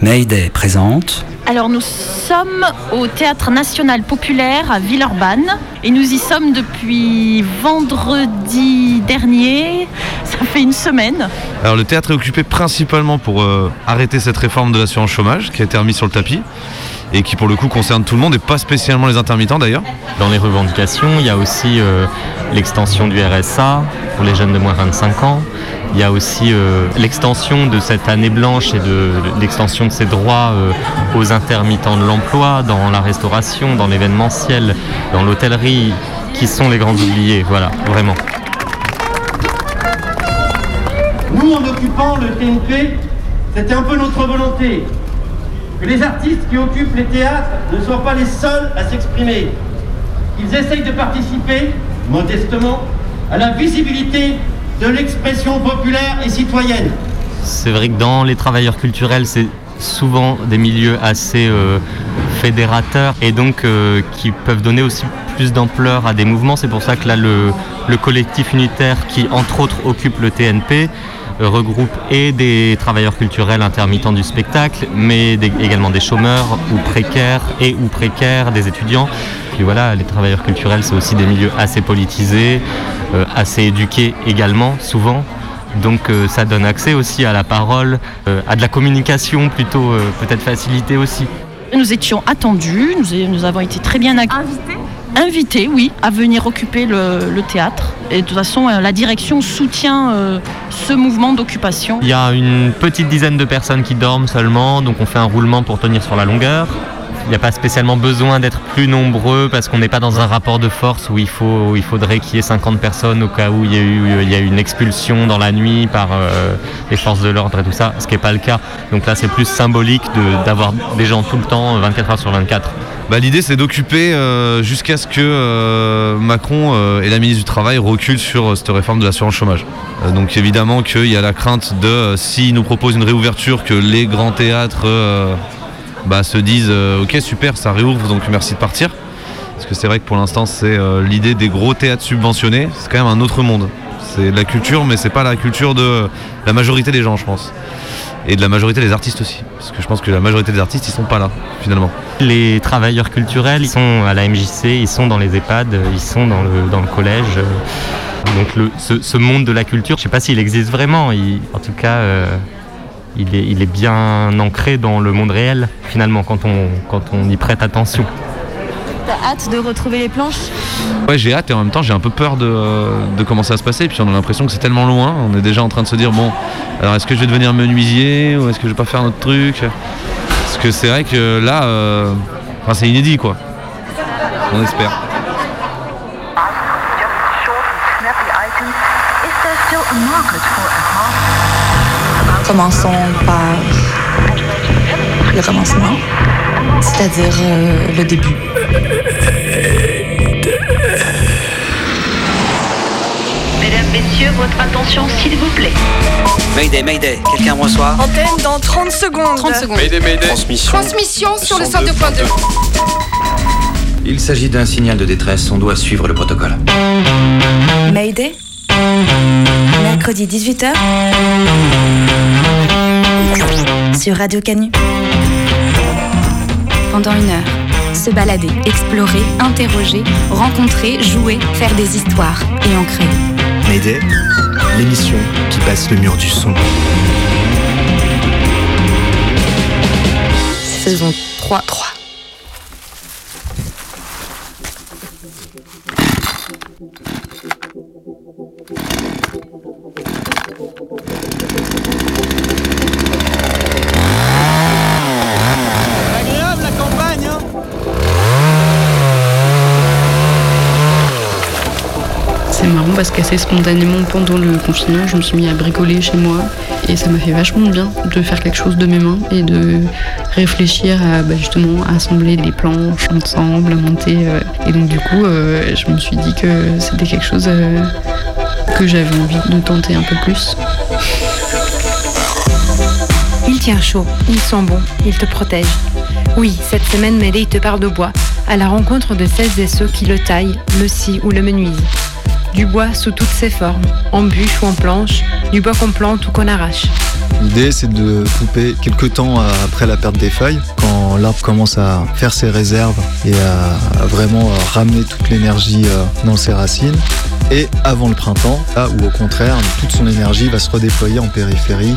Mayday présente. Alors nous sommes au Théâtre National Populaire à Villeurbanne et nous y sommes depuis vendredi dernier, ça fait une semaine. Alors le théâtre est occupé principalement pour euh, arrêter cette réforme de l'assurance chômage qui a été remise sur le tapis et qui pour le coup concerne tout le monde et pas spécialement les intermittents d'ailleurs. Dans les revendications, il y a aussi euh, l'extension du RSA pour les jeunes de moins de 25 ans. Il y a aussi euh, l'extension de cette année blanche et de l'extension de ces droits euh, aux intermittents de l'emploi dans la restauration, dans l'événementiel, dans l'hôtellerie, qui sont les grands oubliés. Voilà, vraiment. Nous, en occupant le TNP, c'était un peu notre volonté que les artistes qui occupent les théâtres ne soient pas les seuls à s'exprimer. Ils essayent de participer, modestement, à la visibilité de l'expression populaire et citoyenne. C'est vrai que dans les travailleurs culturels, c'est souvent des milieux assez euh, fédérateurs et donc euh, qui peuvent donner aussi plus d'ampleur à des mouvements. C'est pour ça que là, le, le collectif unitaire qui, entre autres, occupe le TNP, regroupe et des travailleurs culturels intermittents du spectacle, mais des- également des chômeurs ou précaires et ou précaires, des étudiants. Puis voilà, les travailleurs culturels, c'est aussi des milieux assez politisés, euh, assez éduqués également, souvent. Donc euh, ça donne accès aussi à la parole, euh, à de la communication plutôt euh, peut-être facilitée aussi. Nous étions attendus, nous, nous avons été très bien invités. Invités, oui, à venir occuper le, théâtre. Et de toute façon, euh, la direction soutient euh, ce mouvement d'occupation. Il y a une petite dizaine de personnes qui dorment seulement, donc on fait un roulement pour tenir sur la longueur. Il n'y a pas spécialement besoin d'être plus nombreux parce qu'on n'est pas dans un rapport de force où il, faut, il faudrait qu'il y ait 50 personnes au cas où il y a eu il y a une expulsion dans la nuit par euh, les forces de l'ordre et tout ça, ce qui n'est pas le cas. Donc là c'est plus symbolique d'avoir des gens tout le temps, 24 heures sur 24. Bah, L'idée c'est d'occuper euh, jusqu'à ce que euh, Macron euh, et la ministre du Travail reculent sur euh, cette réforme de l'assurance chômage. Euh, donc évidemment qu'il y a la crainte de, s'ils nous proposent une réouverture, que les grands théâtres bah, se disent ok super ça réouvre donc merci de partir. Parce que c'est vrai que pour l'instant c'est l'idée des gros théâtres subventionnés, c'est quand même un autre monde. C'est de la culture mais c'est pas la culture de la majorité des gens je pense. Et de la majorité des artistes aussi. Parce que je pense que la majorité des artistes ils sont pas là finalement. Les travailleurs culturels, ils sont à la MJC, ils sont dans les EHPAD, ils sont dans le, dans le collège. euh, Donc le, ce, ce monde de la culture, je sais pas s'il existe vraiment. en tout cas, euh, il, est, il est bien ancré dans le monde réel, finalement, quand on, quand on y prête attention. T'as hâte de retrouver les planches Ouais, j'ai hâte et en même temps j'ai un peu peur de, de comment ça va se passer. Et puis on a l'impression que c'est tellement loin. On est déjà en train de se dire bon, alors est-ce que je vais devenir menuisier ou est-ce que je vais pas faire notre truc? Parce que c'est vrai que là, euh, enfin, c'est inédit quoi. On espère. Commençons par le commencement, c'est-à-dire euh, le début. Mesdames, Messieurs, votre attention s'il vous plaît. Mayday, Mayday, quelqu'un me reçoit Antenne dans 30 secondes. 30 secondes. Transmission sur le 102.2. Il s'agit d'un signal de détresse, on doit suivre le protocole. Mayday Mercredi 18h sur Radio Canu. pendant une heure. Se balader, explorer, interroger, rencontrer, jouer, faire des histoires et en créer. Mayday, l'émission qui passe le mur du son. Saison 3. 3. Agréable la campagne, hein C'est marrant parce qu'assez spontanément pendant le confinement, je me suis mis à bricoler chez moi et ça m'a fait vachement bien de faire quelque chose de mes mains et de réfléchir à bah, justement assembler des planches ensemble, à monter. euh. et donc du coup, euh, je me suis dit que c'était quelque chose euh, que j'avais envie de tenter un peu plus. Il tient chaud, il sent bon, il te protège. Oui, cette semaine, Mayday te parle de bois, à la rencontre de celles et ceux qui le taillent, le scient ou le menuisent. Du bois sous toutes ses formes, en bûche ou en planche, du bois qu'on plante ou qu'on arrache. L'idée, c'est de couper quelques temps après la perte des feuilles, quand l'arbre commence à faire ses réserves et à vraiment ramener toute l'énergie euh, dans ses racines. Et avant le printemps, là où au contraire, toute son énergie va se redéployer en périphérie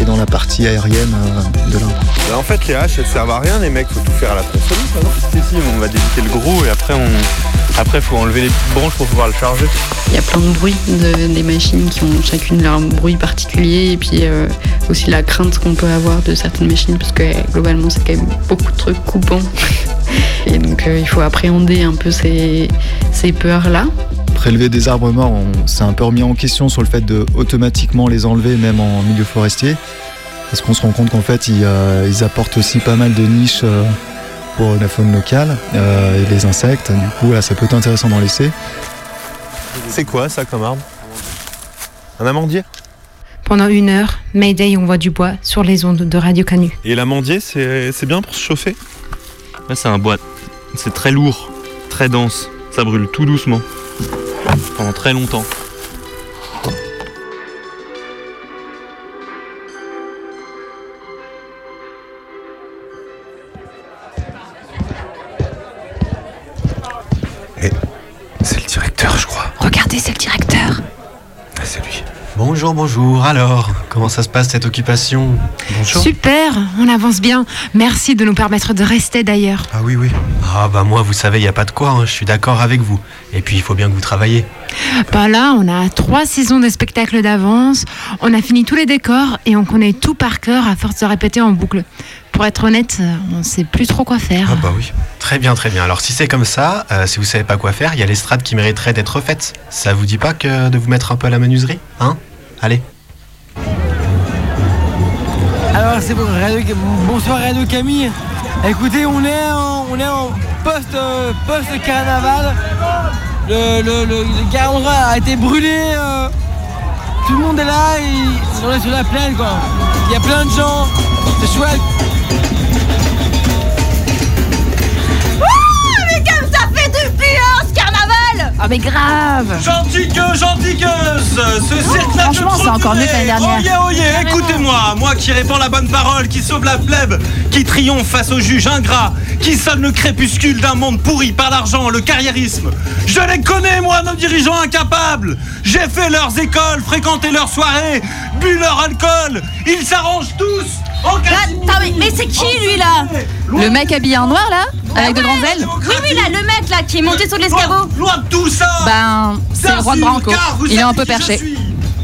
et dans la partie aérienne euh, de l'arbre. Bah, en fait, les haches, elles servent à rien, les mecs, faut tout faire à la tronçonneuse, non Si, si, on va débiter le gros et après, on... après, faut enlever les petites branches pour pouvoir le charger. Il y a plein de bruits de, des machines qui ont chacune leur bruit particulier et puis euh, aussi la crainte qu'on peut avoir de certaines machines parce que globalement, c'est quand même beaucoup de trucs coupants. Et donc, euh, il faut appréhender un peu ces, ces peurs-là prélever des arbres morts, on s'est un peu remis en question sur le fait de automatiquement les enlever, même en milieu forestier. Parce qu'on se rend compte qu'en fait, ils, euh, apportent aussi pas mal de niches euh, pour la faune locale euh, et les insectes. Du coup, là, ça peut être intéressant d'en laisser. C'est quoi ça comme arbre? Un amandier? Pendant une heure, Mayday envoie du bois sur les ondes de Radio Canu. Et l'amandier, c'est bien pour se chauffer? C'est un bois. C'est très lourd, très dense. Ça brûle tout doucement pendant très longtemps. Bonjour, bonjour. Alors, comment ça se passe cette occupation? Bonjour. Super, on avance bien. Merci de nous permettre de rester d'ailleurs. Ah oui, oui. Ah bah moi, vous savez, il n'y a pas de quoi, hein. je suis d'accord avec vous. Et puis, il faut bien que vous travaillez. Bah là, on a trois saisons de spectacles d'avance, on a fini tous les décors et on connaît tout par cœur à force de répéter en boucle. Pour être honnête, on ne sait plus trop quoi faire. Ah bah oui. Très bien, très bien. Alors si c'est comme ça, euh, si vous savez pas quoi faire, il y a l'estrade qui mériterait d'être refaite. Ça vous dit pas que de vous mettre un peu à la menuiserie Hein? Allez. Alors c'est bon, bonsoir Radio Camille. Écoutez, on est en, on est en post, euh, carnaval. Le, le, le, a été brûlé. Euh, tout le monde est là et on est sur la plaine quoi. Il y a plein de gens. C'est chouette. Ah mais grave. Gentil que, gentil que Ce cercle Franchement, c'est encore mieux que l'année dernière. Oyez, oyez, écoutez-moi Moi qui réponds la bonne parole, qui sauve la plèbe, qui triomphe face aux juges ingrats, qui sonne le crépuscule d'un monde pourri par l'argent, le carriérisme. Je les connais, moi, nos dirigeants incapables. J'ai fait leurs écoles, fréquenté leurs soirées, bu leur alcool. Ils s'arrangent tous mais, c'est qui lui là Le mec habillé en noir là Avec de grandes ailes Oui, oui, là, le mec là qui est monté sur l'escabeau. Loin de tout ça Ben, c'est le roi de Branco. Il est un peu perché.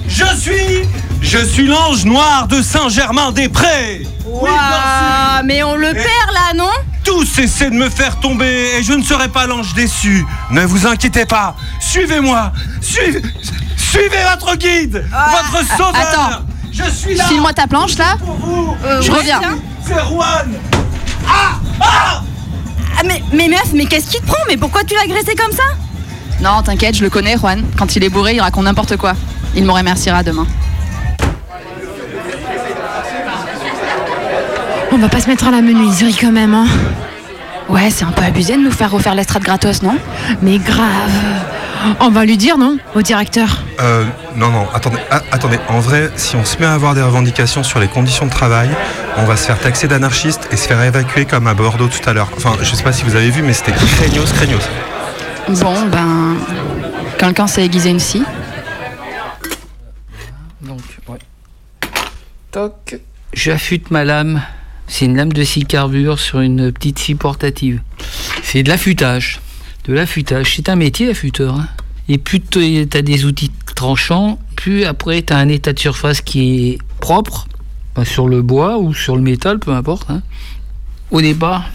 Je suis. Je suis l'ange noir de Saint-Germain-des-Prés Waouh, mais on le perd là, non tous essaient de me faire tomber et je ne serai pas l'ange déçu. Ne vous inquiétez pas. Suivez-moi. Suivez, suivez votre guide, votre sauveur. Attends. Je suis là. File-moi ta planche là. Euh, je reviens. C'est Juan. Ah Ah ah, mais, mais meuf, mais qu'est-ce qui te prend? Mais pourquoi tu l'as agressé comme ça? Non, t'inquiète, je le connais, Juan. Quand il est bourré, il raconte n'importe quoi. Il me remerciera demain. On va pas se mettre à la menuiserie quand même, hein Ouais, c'est un peu abusé de nous faire refaire l'estrade gratos, non? Mais grave On va lui dire, non Au directeur Euh, non, non, attendez, ah, attendez. En vrai, si on se met à avoir des revendications sur les conditions de travail, on va se faire taxer d'anarchistes et se faire évacuer comme à Bordeaux tout à l'heure. Enfin, je sais pas si vous avez vu, mais c'était craignos, craignos. Bon, ben... Quelqu'un s'est aiguisé une scie Donc, ouais. Toc. J'affûte ma lame. C'est une lame de scie carbure sur une petite scie portative. C'est de l'affûtage. De l'affûtage. C'est un métier, affûteur. Hein. Et plus tu as des outils tranchants, plus après tu as un état de surface qui est propre, sur le bois ou sur le métal, peu importe. Hein. Au départ,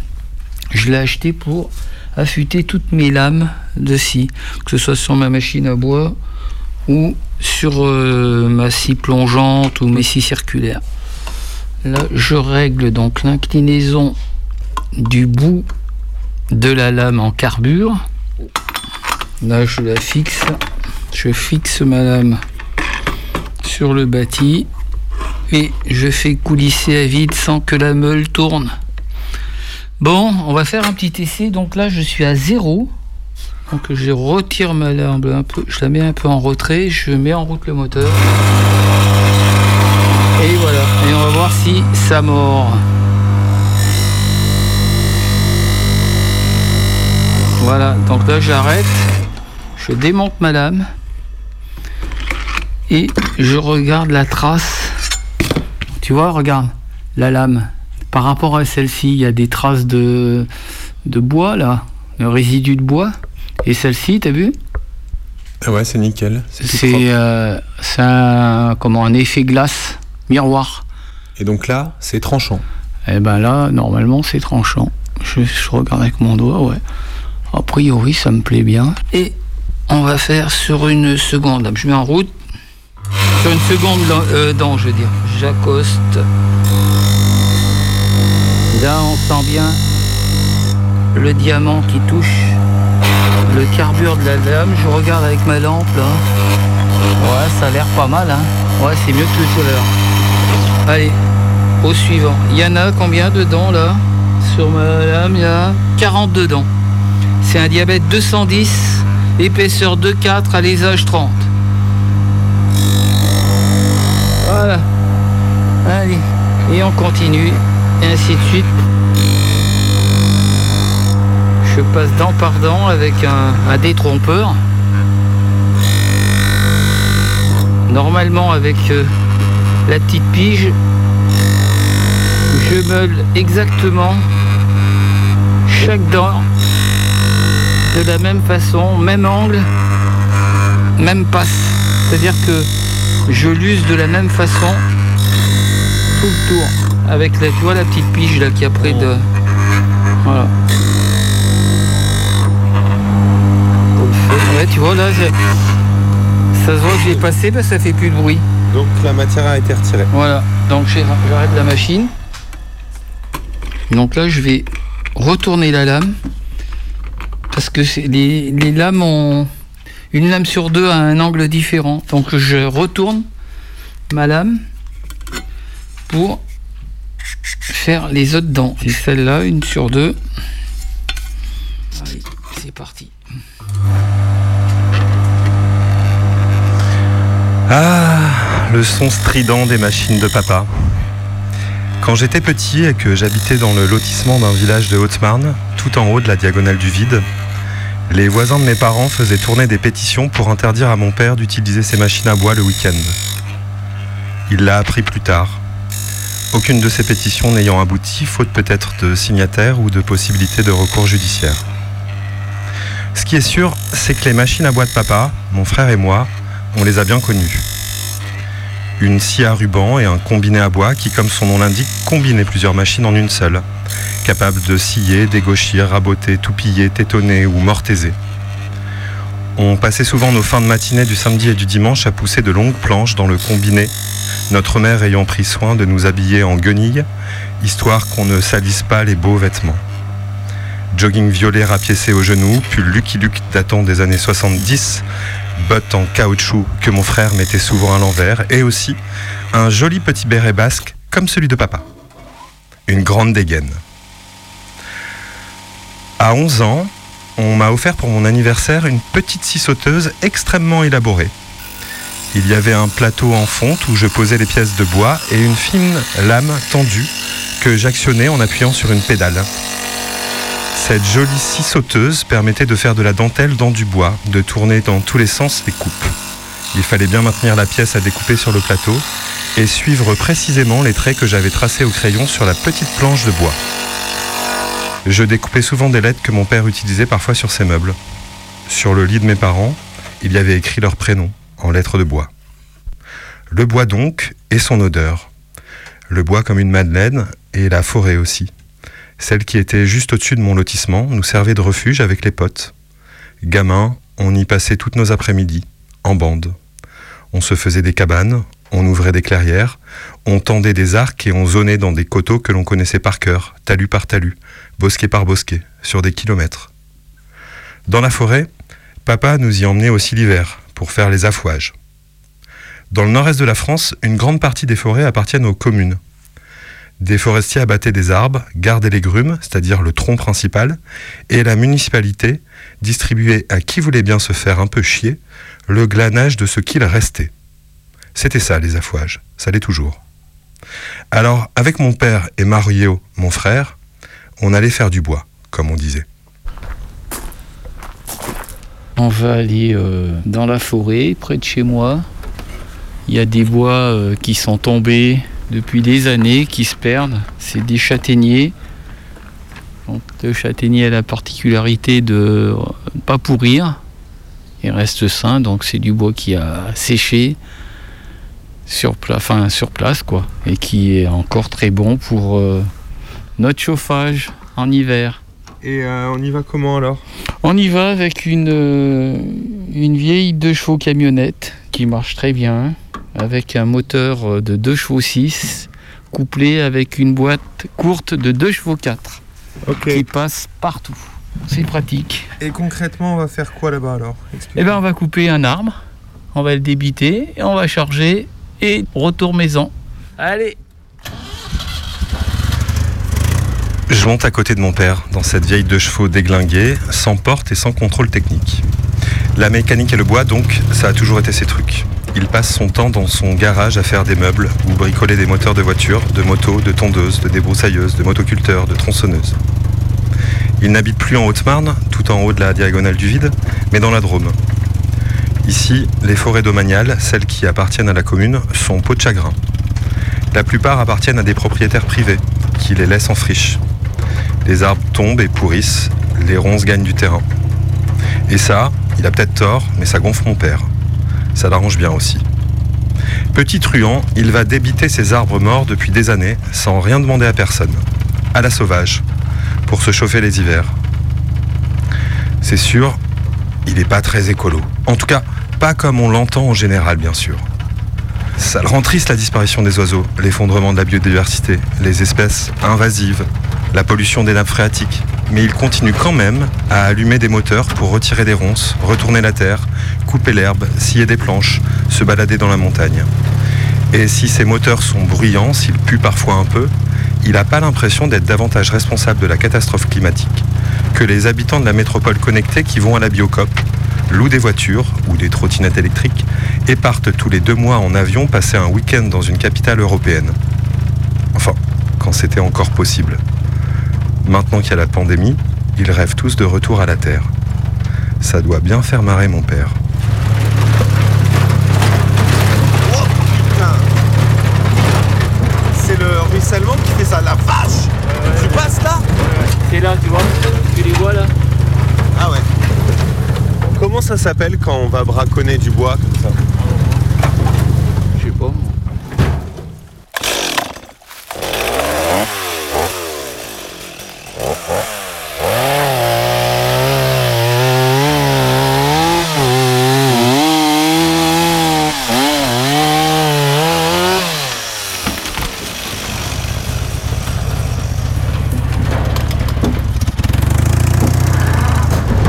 je l'ai acheté pour affûter toutes mes lames de scie, que ce soit sur ma machine à bois ou sur euh, ma scie plongeante ou mes scies circulaires. Là, je règle donc l'inclinaison du bout de la lame en carbure. Là, je la fixe. Je fixe ma lame sur le bâti et je fais coulisser à vide sans que la meule tourne. Bon, on va faire un petit essai. Donc là, je suis à zéro. Donc je retire ma lame un peu, je la mets un peu en retrait, je mets en route le moteur. Et voilà. Et on va voir si ça mord. Voilà, donc là j'arrête, je démonte ma lame et je regarde la trace. Tu vois, regarde la lame. Par rapport à celle-ci, il y a des traces de, de bois là, de résidus de bois. Et celle-ci, t'as vu? Ah ouais, c'est nickel. C'est euh, un, comment, un effet glace, miroir. Et donc là, c'est tranchant. Et ben là, normalement, c'est tranchant. Je, je regarde avec mon doigt, ouais. A priori, ça me plaît bien. Et on va faire sur une seconde. Je mets en route. Sur une seconde euh, je veux dire. J'accoste. Là, on sent bien le diamant qui touche le carbure de la lame. Je regarde avec ma lampe, là. Ouais, ça a l'air pas mal, hein. Ouais, c'est mieux que tout à l'heure. Allez, au suivant. Il y en a combien de dents, là? Sur ma lame, il y a 42 dents. C'est un diabète 210, épaisseur 2,4, alésage 30. Voilà. Allez. Et on continue. Et ainsi de suite. Je passe dent par dent avec un, un détrompeur. Normalement avec euh, la petite pige, je meule exactement chaque dent de la même façon, même angle, même passe. C'est-à-dire que je l'use de la même façon tout le tour. Avec la, tu vois la petite pige là qui a près de. Voilà. Ouais, tu vois là, ça se voit que j'ai passé, ça fait plus de bruit. Donc la matière a été retirée. Voilà, donc j'arrête la machine. Donc là, je vais retourner la lame. Parce que les, lames ont. Une lame sur deux a un angle différent. Donc je retourne ma lame pour faire les autres dents. Et celle-là, une sur deux. Allez, c'est parti. Ah, le son strident des machines de papa. Quand j'étais petit et que j'habitais dans le lotissement d'un village de Haute-Marne, tout en haut de la diagonale du vide, les voisins de mes parents faisaient tourner des pétitions pour interdire à mon père d'utiliser ses machines à bois le week-end. Il l'a appris plus tard. Aucune de ces pétitions n'ayant abouti, faute peut-être de signataires ou de possibilités de recours judiciaire. Ce qui est sûr, c'est que les machines à bois de papa, mon frère et moi, on les a bien connues. Une scie à ruban et un combiné à bois qui, comme son nom l'indique, combinait plusieurs machines en une seule, capable de scier, dégauchir, raboter, toupiller, tétonner ou mortaiser. On passait souvent nos fins de matinée du samedi et du dimanche à pousser de longues planches dans le combiné, notre mère ayant pris soin de nous habiller en guenilles, histoire qu'on ne salisse pas les beaux vêtements. Jogging violet rapiécé aux genoux, pull Lucky Luke datant des années 70, bottes en caoutchouc que mon frère mettait souvent à l'envers, et aussi un joli petit béret basque comme celui de papa. Une grande dégaine. À 11 ans, on m'a offert pour mon anniversaire une petite scie sauteuse extrêmement élaborée. Il y avait un plateau en fonte où je posais les pièces de bois et une fine lame tendue que j'actionnais en appuyant sur une pédale. Cette jolie scie sauteuse permettait de faire de la dentelle dans du bois, de tourner dans tous les sens les coupes. Il fallait bien maintenir la pièce à découper sur le plateau et suivre précisément les traits que j'avais tracés au crayon sur la petite planche de bois. Je découpais souvent des lettres que mon père utilisait parfois sur ses meubles. Sur le lit de mes parents, il y avait écrit leur prénom en lettres de bois. Le bois donc et son odeur. Le bois comme une madeleine et la forêt aussi. Celle qui était juste au-dessus de mon lotissement nous servait de refuge avec les potes. Gamins, on y passait toutes nos après-midi, en bande. On se faisait des cabanes, on ouvrait des clairières, on tendait des arcs et on zonait dans des coteaux que l'on connaissait par cœur, talus par talus, bosquet par bosquet, sur des kilomètres. Dans la forêt, papa nous y emmenait aussi l'hiver, pour faire les affouages. Dans le nord-est de la France, une grande partie des forêts appartiennent aux communes. Des forestiers abattaient des arbres, gardaient les grumes, c'est-à-dire le tronc principal, et la municipalité distribuait à qui voulait bien se faire un peu chier le glanage de ce qu'il restait. C'était ça, les affouages, ça l'est toujours. Alors, avec mon père et Mario, mon frère, on allait faire du bois, comme on disait. On va aller euh, dans la forêt, près de chez moi. Il y a des bois euh, qui sont tombés depuis des années, qui se perdent. C'est des châtaigniers. Le châtaignier a la particularité de ne pas pourrir. Il reste sain, donc c'est du bois qui a séché sur, pla- enfin, sur place, quoi, et qui est encore très bon pour euh, notre chauffage en hiver. Et euh, on y va comment alors? On y va avec une, euh, une vieille 2 chevaux camionnette qui marche très bien, avec un moteur de 2 chevaux 6, couplé avec une boîte courte de 2 chevaux 4, qui passe partout. C'est pratique. Et concrètement, on va faire quoi là-bas alors? Eh bien, on va couper un arbre, on va le débiter, et on va charger, et retour maison. Allez Je monte à côté de mon père, dans cette vieille deux chevaux déglinguée, sans porte et sans contrôle technique. La mécanique et le bois, donc, ça a toujours été ses trucs. Il passe son temps dans son garage à faire des meubles ou bricoler des moteurs de voitures, de motos, de tondeuses, de débroussailleuses, de motoculteurs, de tronçonneuses. Il n'habite plus en Haute-Marne, tout en haut de la diagonale du vide, mais dans la Drôme. Ici, les forêts domaniales, celles qui appartiennent à la commune, sont peau de chagrin. La plupart appartiennent à des propriétaires privés, qui les laissent en friche. Les arbres tombent et pourrissent, les ronces gagnent du terrain. Et ça, il a peut-être tort, mais ça gonfle mon père. Ça l'arrange bien aussi. Petit truand, il va débiter ses arbres morts depuis des années, sans rien demander à personne. À la sauvage, pour se chauffer les hivers. C'est sûr, il n'est pas très écolo. En tout cas, pas comme on l'entend en général, bien sûr. Ça le rend triste la disparition des oiseaux, l'effondrement de la biodiversité, les espèces invasives, la pollution des nappes phréatiques. Mais il continue quand même à allumer des moteurs pour retirer des ronces, retourner la terre, couper l'herbe, scier des planches, se balader dans la montagne. Et si ces moteurs sont bruyants, s'ils puent parfois un peu, il n'a pas l'impression d'être davantage responsable de la catastrophe climatique que les habitants de la métropole connectée qui vont à la Biocop, louent des voitures ou des trottinettes électriques et partent tous les deux mois en avion passer un week-end dans une capitale européenne. Enfin, quand c'était encore possible. Maintenant qu'il y a la pandémie, ils rêvent tous de retour à la Terre. Ça doit bien faire marrer mon père. C'est le ruissellement qui fait ça, la vache Tu passes là C'est là, tu vois Tu les vois là Ah ouais. Comment ça s'appelle quand on va braconner du bois comme ça Je sais pas.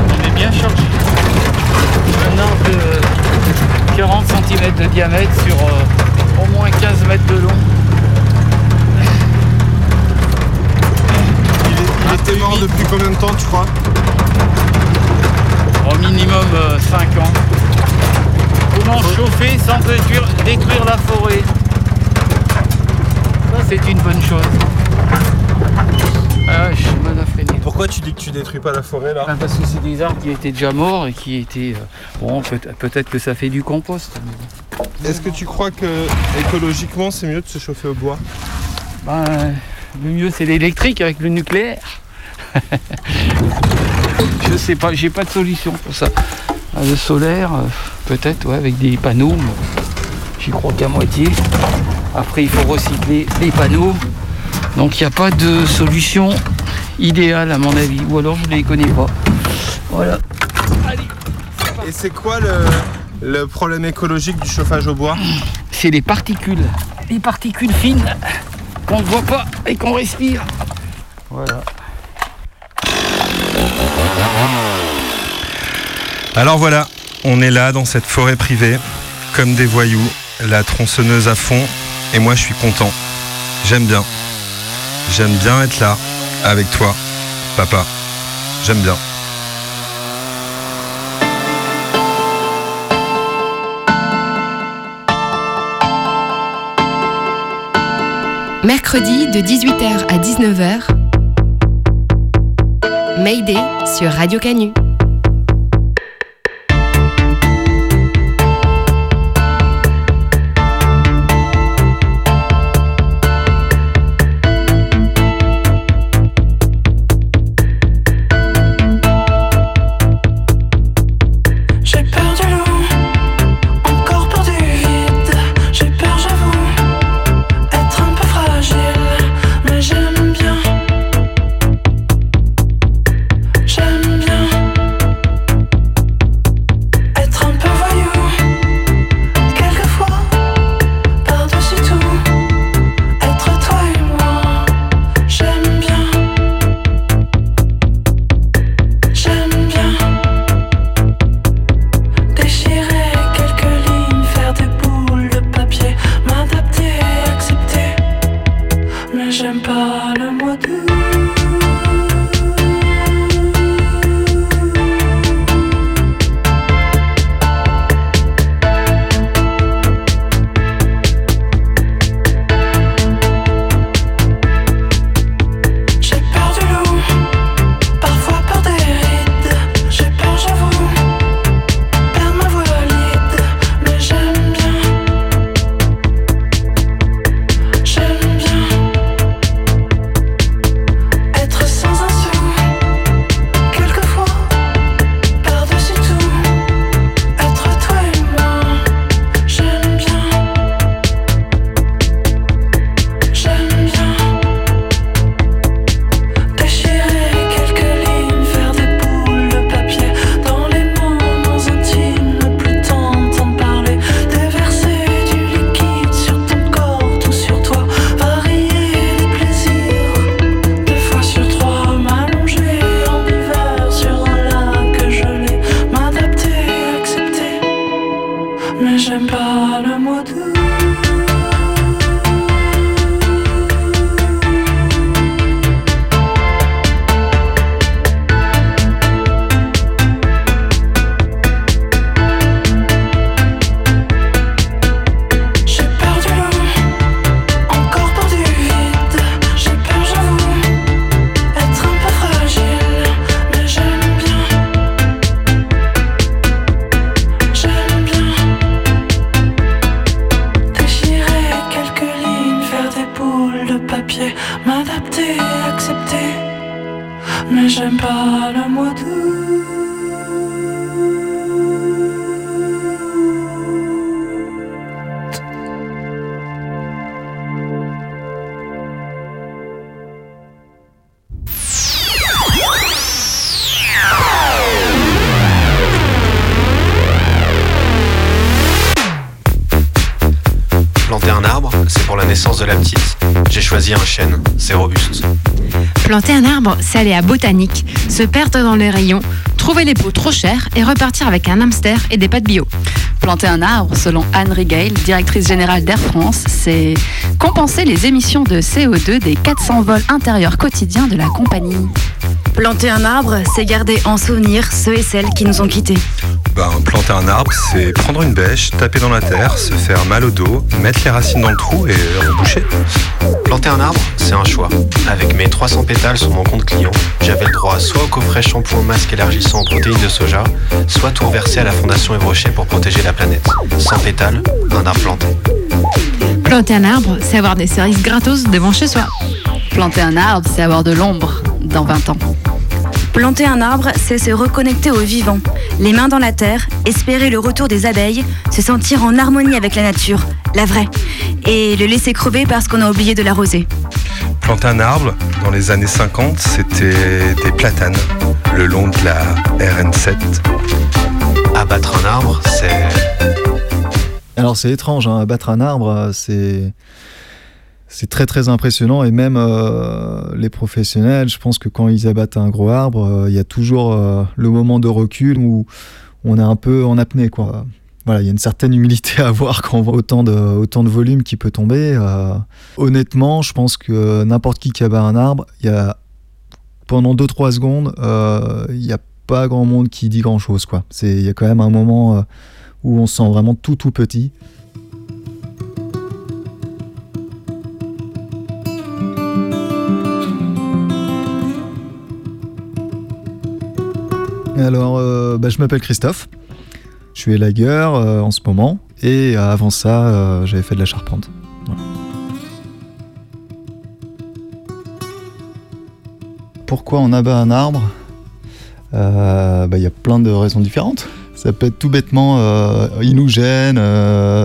On est bien chargé. Un arbre de 40 cm de diamètre sur euh, au moins 15 mètres de long. Il était mort depuis combien de temps tu crois Au minimum 5 ans. Comment chauffer sans détruire, détruire la forêt Ça c'est une bonne chose. Ah, je suis. Pourquoi tu dis que tu détruis pas la forêt là Ben, Parce que c'est des arbres qui étaient déjà morts et qui étaient. euh, Bon, peut- peut-être que ça fait du compost. Est-ce que tu crois que écologiquement c'est mieux de se chauffer au bois Ben, le mieux c'est l'électrique avec le nucléaire. Je sais pas, j'ai pas de solution pour ça. Ah, Le solaire, euh, peut-être, ouais, avec des panneaux, j'y crois qu'à moitié. Après, il faut recycler les panneaux. Donc, il n'y a pas de solution idéale à mon avis. Ou alors, je ne les connais pas. Voilà. Et c'est quoi le, le problème écologique du chauffage au bois C'est les particules. Les particules fines qu'on ne voit pas et qu'on respire. Voilà. Alors voilà, on est là dans cette forêt privée, comme des voyous, la tronçonneuse à fond, et moi je suis content. J'aime bien. J'aime bien être là, avec toi, papa. J'aime bien. Mercredi de 18h à 19h, Mayday sur Radio Canu. Aller à botanique, se perdre dans les rayons, trouver les pots trop chers et repartir avec un hamster et des pâtes bio. Planter un arbre, selon Anne Rigail, directrice générale d'Air France, c'est compenser les émissions de CO2 des 400 vols intérieurs quotidiens de la compagnie. Planter un arbre, c'est garder en souvenir ceux et celles qui nous ont quittés. Ben, planter un arbre, c'est prendre une bêche, taper dans la terre, se faire mal au dos, mettre les racines dans le trou et reboucher. Planter un arbre, c'est un choix. Avec mes 300 pétales sur mon compte client, j'avais le droit soit au coffret shampoing masque élargissant en protéines de soja, soit tout reverser à la Fondation Yves Rocher pour protéger la planète. Sans pétales, un arbre planté. Planter un arbre, c'est avoir des cerises gratos devant chez soi. Planter un arbre, c'est avoir de l'ombre dans 20 ans. Planter un arbre, c'est se reconnecter au vivant, les mains dans la terre, espérer le retour des abeilles, se sentir en harmonie avec la nature, la vraie, et le laisser crever parce qu'on a oublié de l'arroser. Planter un arbre, dans les années 50, c'était des platanes le long de la RN7. Abattre un arbre, c'est. Alors c'est étrange, hein, abattre un arbre, euh, c'est c'est très très impressionnant et même euh, les professionnels, je pense que quand ils abattent un gros arbre, euh, il y a toujours euh, le moment de recul où on est un peu en apnée quoi. Voilà, il y a une certaine humilité à avoir quand on voit autant de, autant de volume qui peut tomber. Honnêtement, je pense que n'importe qui qui abat un arbre, y a pendant 2-3 secondes, il n'y a pas grand monde qui dit grand chose il y a quand même un moment où on se sent vraiment tout tout petit. Alors, euh, bah, je m'appelle Christophe. Je suis élagueur euh, en ce moment. Et euh, avant ça, j'avais fait de la charpente. Pourquoi on abat un arbre? Bah, Il y a plein de raisons différentes. Ça peut être tout bêtement, il nous gêne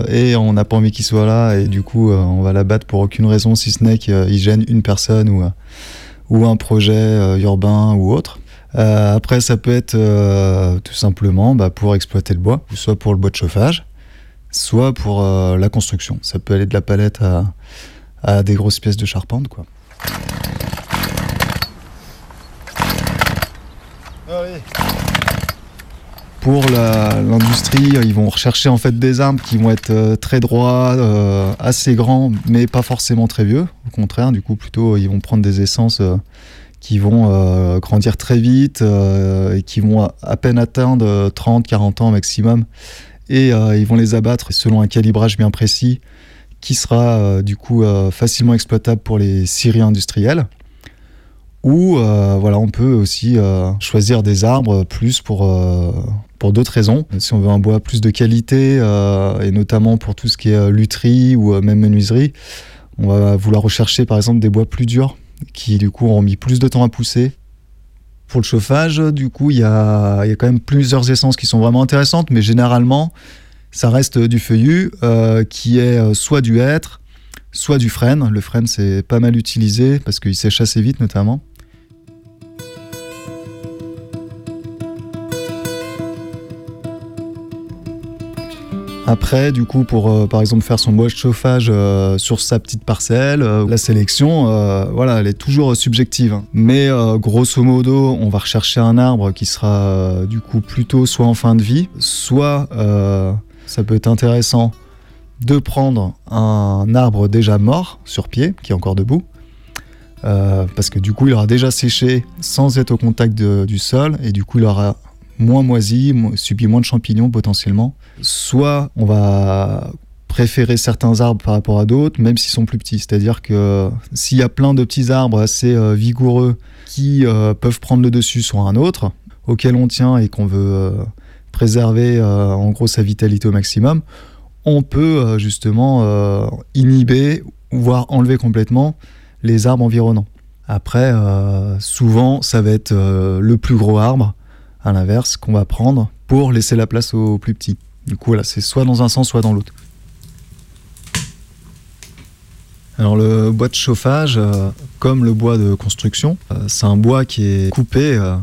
et on n'a pas envie qu'il soit là et du coup on va l'abattre pour aucune raison si ce n'est qu'il gêne une personne ou, un projet urbain ou autre. Euh, après ça peut être euh, tout simplement bah, pour exploiter le bois, soit pour le bois de chauffage, soit pour euh, la construction. Ça peut aller de la palette à, à des grosses pièces de charpente. Quoi. Pour la- l'industrie, ils vont rechercher en fait des arbres qui vont être très droits, assez grands, mais pas forcément très vieux. Au contraire, du coup, plutôt, ils vont prendre des essences qui vont euh, grandir très vite euh, et qui vont à, peine atteindre 30-40 ans maximum. Et euh, ils vont les abattre selon un calibrage bien précis qui sera euh, du coup euh, facilement exploitable pour les scieries industrielles. Ou euh, voilà, on peut aussi euh, choisir des arbres plus pour, euh, pour d'autres raisons. Si on veut un bois plus de qualité, euh, et notamment pour tout ce qui est euh, lutherie ou euh, même menuiserie, on va vouloir rechercher par exemple des bois plus durs qui du coup auront mis plus de temps à pousser. Pour le chauffage, du coup, il y a, y a quand même plusieurs essences qui sont vraiment intéressantes, mais généralement, ça reste du feuillu euh, qui est euh, soit du hêtre, soit du frêne. Le frêne, c'est pas mal utilisé parce qu'il sèche assez vite notamment. Après, du coup, pour euh, par exemple faire son bois de chauffage euh, sur sa petite parcelle, euh, la sélection, voilà, elle est toujours subjective. hein. Mais grosso modo, on va rechercher un arbre qui sera du coup plutôt soit en fin de vie, soit ça peut être intéressant de prendre un arbre déjà mort sur pied, qui est encore debout, parce que du coup il aura déjà séché sans être au contact du sol, et du coup il aura moins moisi, mo- subi moins de champignons potentiellement. Soit on va préférer certains arbres par rapport à d'autres, même s'ils sont plus petits. C'est-à-dire que s'il y a plein de petits arbres assez euh, vigoureux qui euh, peuvent prendre le dessus sur un autre, auquel on tient et qu'on veut euh, préserver en gros sa vitalité au maximum, on peut justement inhiber, voire enlever complètement les arbres environnants. Après, souvent, ça va être le plus gros arbre, à l'inverse, qu'on va prendre pour laisser la place aux plus petits. Du coup, voilà, c'est soit dans un sens, soit dans l'autre. Alors le bois de chauffage, euh, comme le bois de construction, euh, c'est un bois qui est coupé, euh,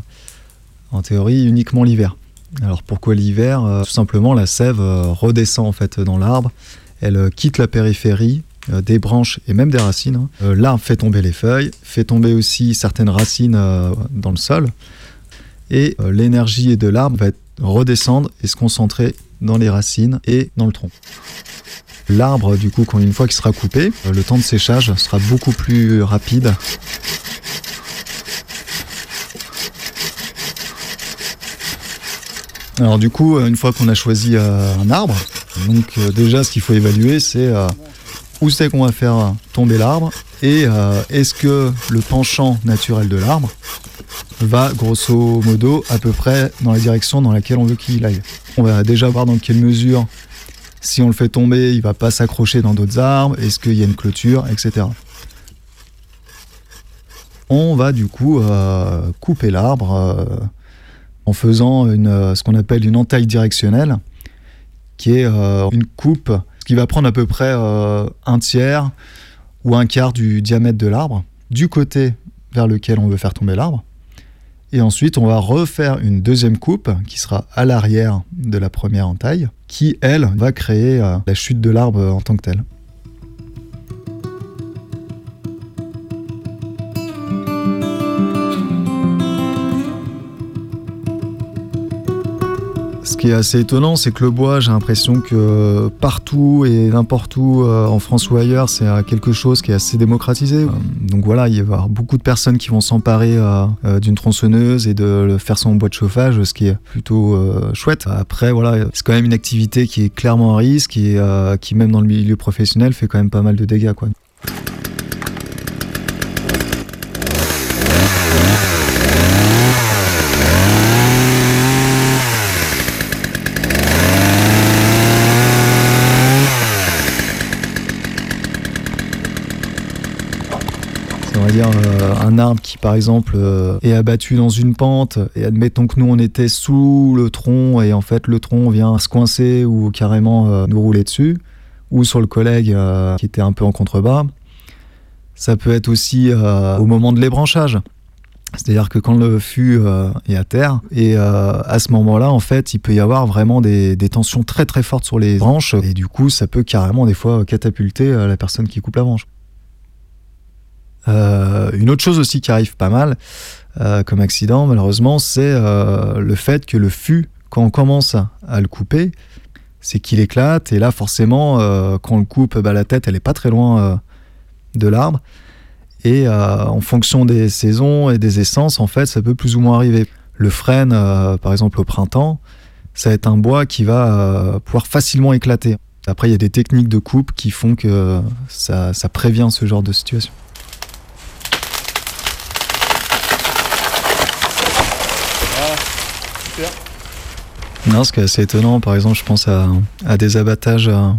en théorie, uniquement l'hiver. Alors pourquoi l'hiver Tout simplement, la sève redescend en fait dans l'arbre, elle quitte la périphérie des branches et même des racines. hein. L'arbre fait tomber les feuilles, fait tomber aussi certaines racines dans le sol, et euh, l'énergie de l'arbre va redescendre et se concentrer dans les racines et dans le tronc. L'arbre, du coup, une fois qu'il sera coupé, euh, le temps de séchage sera beaucoup plus rapide. Alors du coup, euh, une fois qu'on a choisi un arbre, donc déjà ce qu'il faut évaluer, c'est où c'est qu'on va faire tomber l'arbre et est-ce que le penchant naturel de l'arbre va grosso modo à peu près dans la direction dans laquelle on veut qu'il aille. On va déjà voir dans quelle mesure, si on le fait tomber, il va pas s'accrocher dans d'autres arbres, est-ce qu'il y a une clôture, etc. On va du coup euh, couper l'arbre euh, en faisant euh, ce qu'on appelle une entaille directionnelle, qui est une coupe qui va prendre à peu près un tiers ou un quart du diamètre de l'arbre, du côté vers lequel on veut faire tomber l'arbre. Et ensuite, on va refaire une deuxième coupe qui sera à l'arrière de la première entaille, qui, elle, va créer euh, la chute de l'arbre en tant que telle. Qui est assez étonnant, c'est que le bois, j'ai l'impression que partout et n'importe où, euh, en France ou ailleurs, c'est quelque chose qui est assez démocratisé. Euh, Donc voilà, il va y avoir beaucoup de personnes qui vont s'emparer euh, d'une tronçonneuse et de faire son bois de chauffage, ce qui est plutôt chouette. Après, voilà, c'est quand même une activité qui est clairement un risque et qui, même dans le milieu professionnel, fait quand même pas mal de dégâts. Quoi. On va dire euh, un arbre qui par exemple euh, est abattu dans une pente et admettons que nous on était sous le tronc et en fait le tronc vient se coincer ou carrément euh, nous rouler dessus ou sur le collègue qui était un peu en contrebas. Ça peut être aussi au moment de l'ébranchage. C'est-à-dire que quand le fût est à terre, et à ce moment-là, en fait, il peut y avoir vraiment des, tensions très très fortes sur les branches, et du coup, ça peut carrément des fois catapulter la personne qui coupe la branche. Euh, une autre chose aussi qui arrive pas mal euh, comme accident, malheureusement, c'est euh, le fait que le fût, quand on commence à le couper, c'est qu'il éclate, et là, forcément, quand on le coupe, bah, la tête, elle est pas très loin de l'arbre. Et en fonction des saisons et des essences, en fait, ça peut plus ou moins arriver. Le frêne, par exemple au printemps, ça va être un bois qui va pouvoir facilement éclater. Après, il y a des techniques de coupe qui font que ça prévient ce genre de situation. Non, ce qui est assez étonnant, par exemple, je pense à, des abattages euh,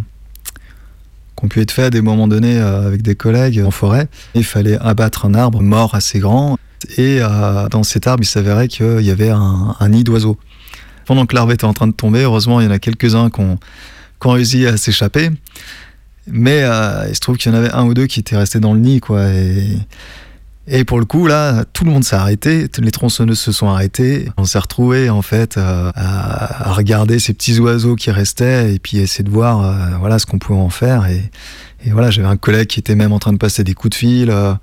qui ont pu être faits à des moments donnés euh, avec des collègues en forêt. Il fallait abattre un arbre mort assez grand. Et euh, dans cet arbre, il s'avérait qu'il y avait un, nid d'oiseaux. Pendant que l'arbre était en train de tomber, heureusement, il y en a quelques-uns qui ont, réussi à s'échapper. Mais il se trouve qu'il y en avait un ou deux qui étaient restés dans le nid, quoi. Et pour le coup, là, tout le monde s'est arrêté, les tronçonneuses se sont arrêtées. On s'est retrouvés en fait euh, à, regarder ces petits oiseaux qui restaient et puis essayer de voir euh, voilà ce qu'on pouvait en faire. Et, voilà, j'avais un collègue qui était même en train de passer des coups de fil, euh,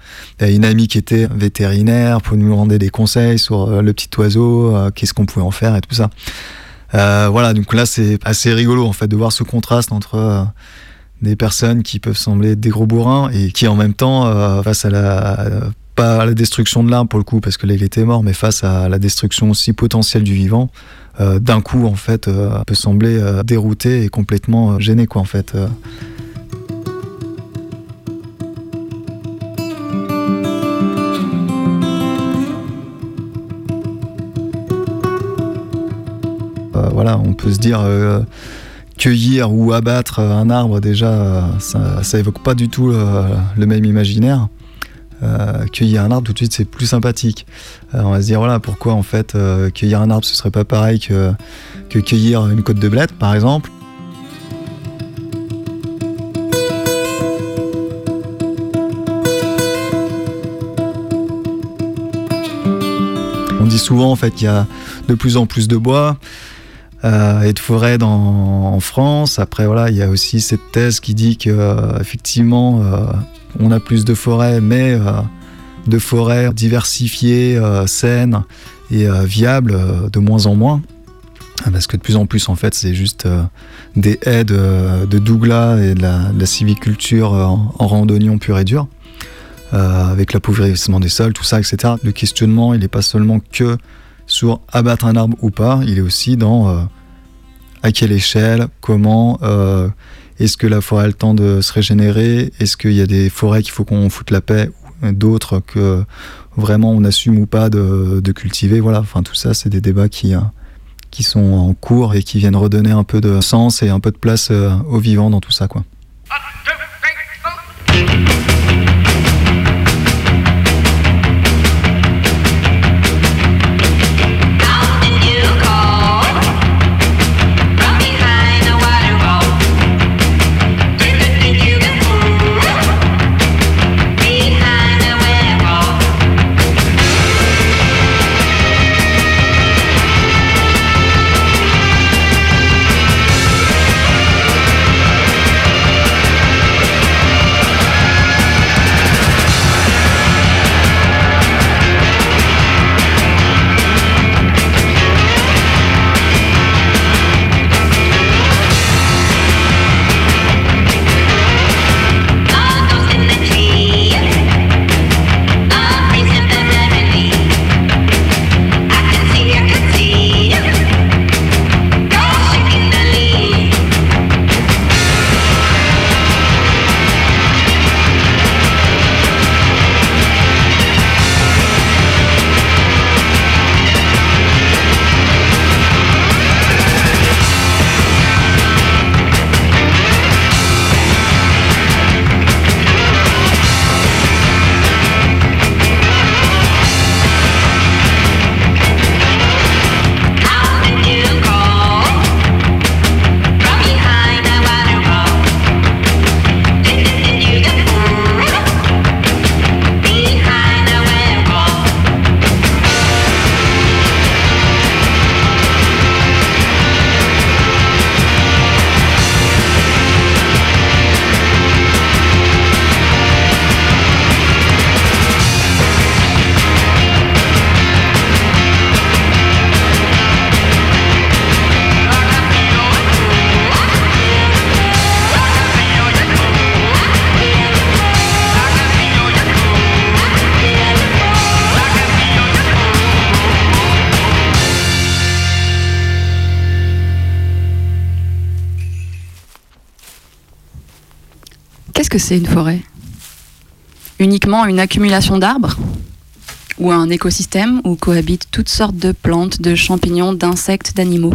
une amie qui était vétérinaire pour nous demander des conseils sur euh, le petit oiseau, qu'est-ce qu'on pouvait en faire et tout ça. Voilà, donc là c'est assez rigolo en fait de voir ce contraste entre des personnes qui peuvent sembler des gros bourrins et qui en même temps face à la pas à la destruction de l'arbre pour le coup parce que là était mort mais face à la destruction aussi potentielle du vivant euh, d'un coup en fait euh, peut sembler euh, dérouté et complètement gêné quoi en fait voilà on peut se dire cueillir ou abattre un arbre déjà ça, ça évoque pas du tout le même imaginaire euh, cueillir un arbre tout de suite c'est plus sympathique. Euh, on va se dire voilà pourquoi en fait euh, cueillir un arbre ce serait pas pareil que, cueillir une côte de blette par exemple. On dit souvent en fait qu'il y a de plus en plus de bois. euh, et de forêts en France. Après, voilà, il y a aussi cette thèse qui dit que euh, effectivement, euh, on a plus de forêts, mais euh, de forêts diversifiées, euh, saines et euh, viables euh, de moins en moins. Parce que de plus en plus, en fait, c'est juste euh, des haies de, douglas et de la, civiculture euh, en, en randonnion pur et dur, euh, avec l'appauvrissement des sols, tout ça, etc. Le questionnement, il n'est pas seulement que sur abattre un arbre ou pas, il est aussi dans euh, à quelle échelle, comment, euh, est-ce que la forêt a le temps de se régénérer, est-ce qu'il y a des forêts qu'il faut qu'on foute la paix, d'autres que vraiment on assume ou pas de, cultiver, voilà, enfin tout ça c'est des débats qui, euh, qui sont en cours et qui viennent redonner un peu de sens et un peu de place euh, au vivant dans tout ça, quoi. Que c'est une forêt Uniquement une accumulation d'arbres Ou un écosystème où cohabitent toutes sortes de plantes, de champignons, d'insectes, d'animaux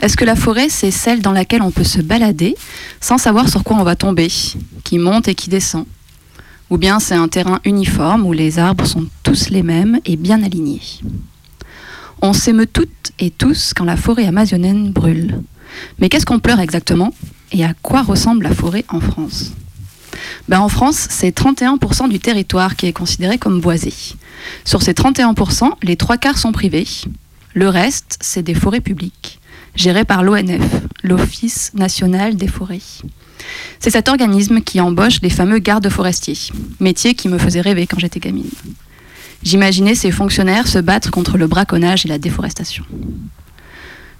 Est-ce que la forêt, c'est celle dans laquelle on peut se balader sans savoir sur quoi on va tomber, qui monte et qui descend Ou bien c'est un terrain uniforme où les arbres sont tous les mêmes et bien alignés On s'émeut toutes et tous quand la forêt amazonienne brûle. Mais qu'est-ce qu'on pleure exactement? Et à quoi ressemble la forêt en France? Ben En France, c'est 31% du territoire qui est considéré comme boisé. Sur ces 31%, les trois quarts sont privés. Le reste, c'est des forêts publiques, gérées par l'ONF, l'Office national des forêts. C'est cet organisme qui embauche les fameux gardes forestiers, métier qui me faisait rêver quand j'étais gamine. J'imaginais ces fonctionnaires se battre contre le braconnage et la déforestation.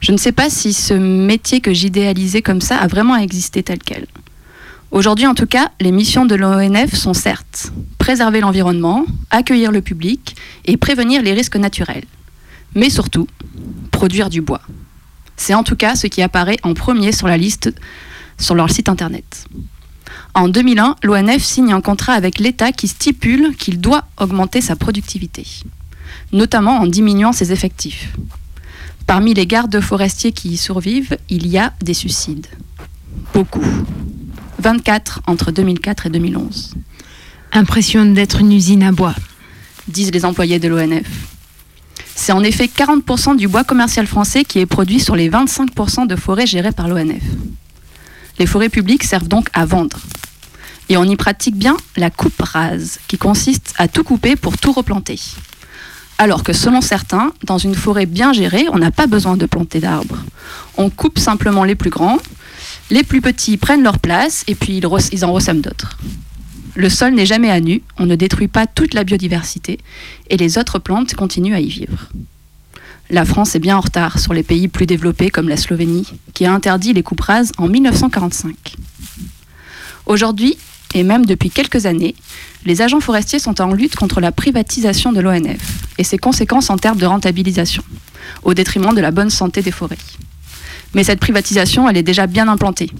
Je ne sais pas si ce métier que j'idéalisais comme ça a vraiment existé tel quel. Aujourd'hui, en tout cas, les missions de l'ONF sont certes préserver l'environnement, accueillir le public et prévenir les risques naturels. Mais surtout, produire du bois. C'est en tout cas ce qui apparaît en premier sur la liste sur leur site internet. En 2001, l'ONF signe un contrat avec l'État qui stipule qu'il doit augmenter sa productivité, notamment en diminuant ses effectifs. Parmi les gardes forestiers qui y survivent, il y a des suicides. Beaucoup. 24 entre 2004 et 2011. Impression d'être une usine à bois. Disent les employés de l'ONF. C'est en effet 40% du bois commercial français qui est produit sur les 25% de forêts gérées par l'ONF. Les forêts publiques servent donc à vendre. Et on y pratique bien la coupe rase, qui consiste à tout couper pour tout replanter. Alors que selon certains, dans une forêt bien gérée, on n'a pas besoin de planter d'arbres. On coupe simplement les plus grands, les plus petits prennent leur place et puis ils, en ressèment d'autres. Le sol n'est jamais à nu, on ne détruit pas toute la biodiversité et les autres plantes continuent à y vivre. La France est bien en retard sur les pays plus développés comme la Slovénie, qui a interdit les coupes rases en 1945. Aujourd'hui, et même depuis quelques années, les agents forestiers sont en lutte contre la privatisation de l'ONF et ses conséquences en termes de rentabilisation, au détriment de la bonne santé des forêts. Mais cette privatisation, elle est déjà bien implantée.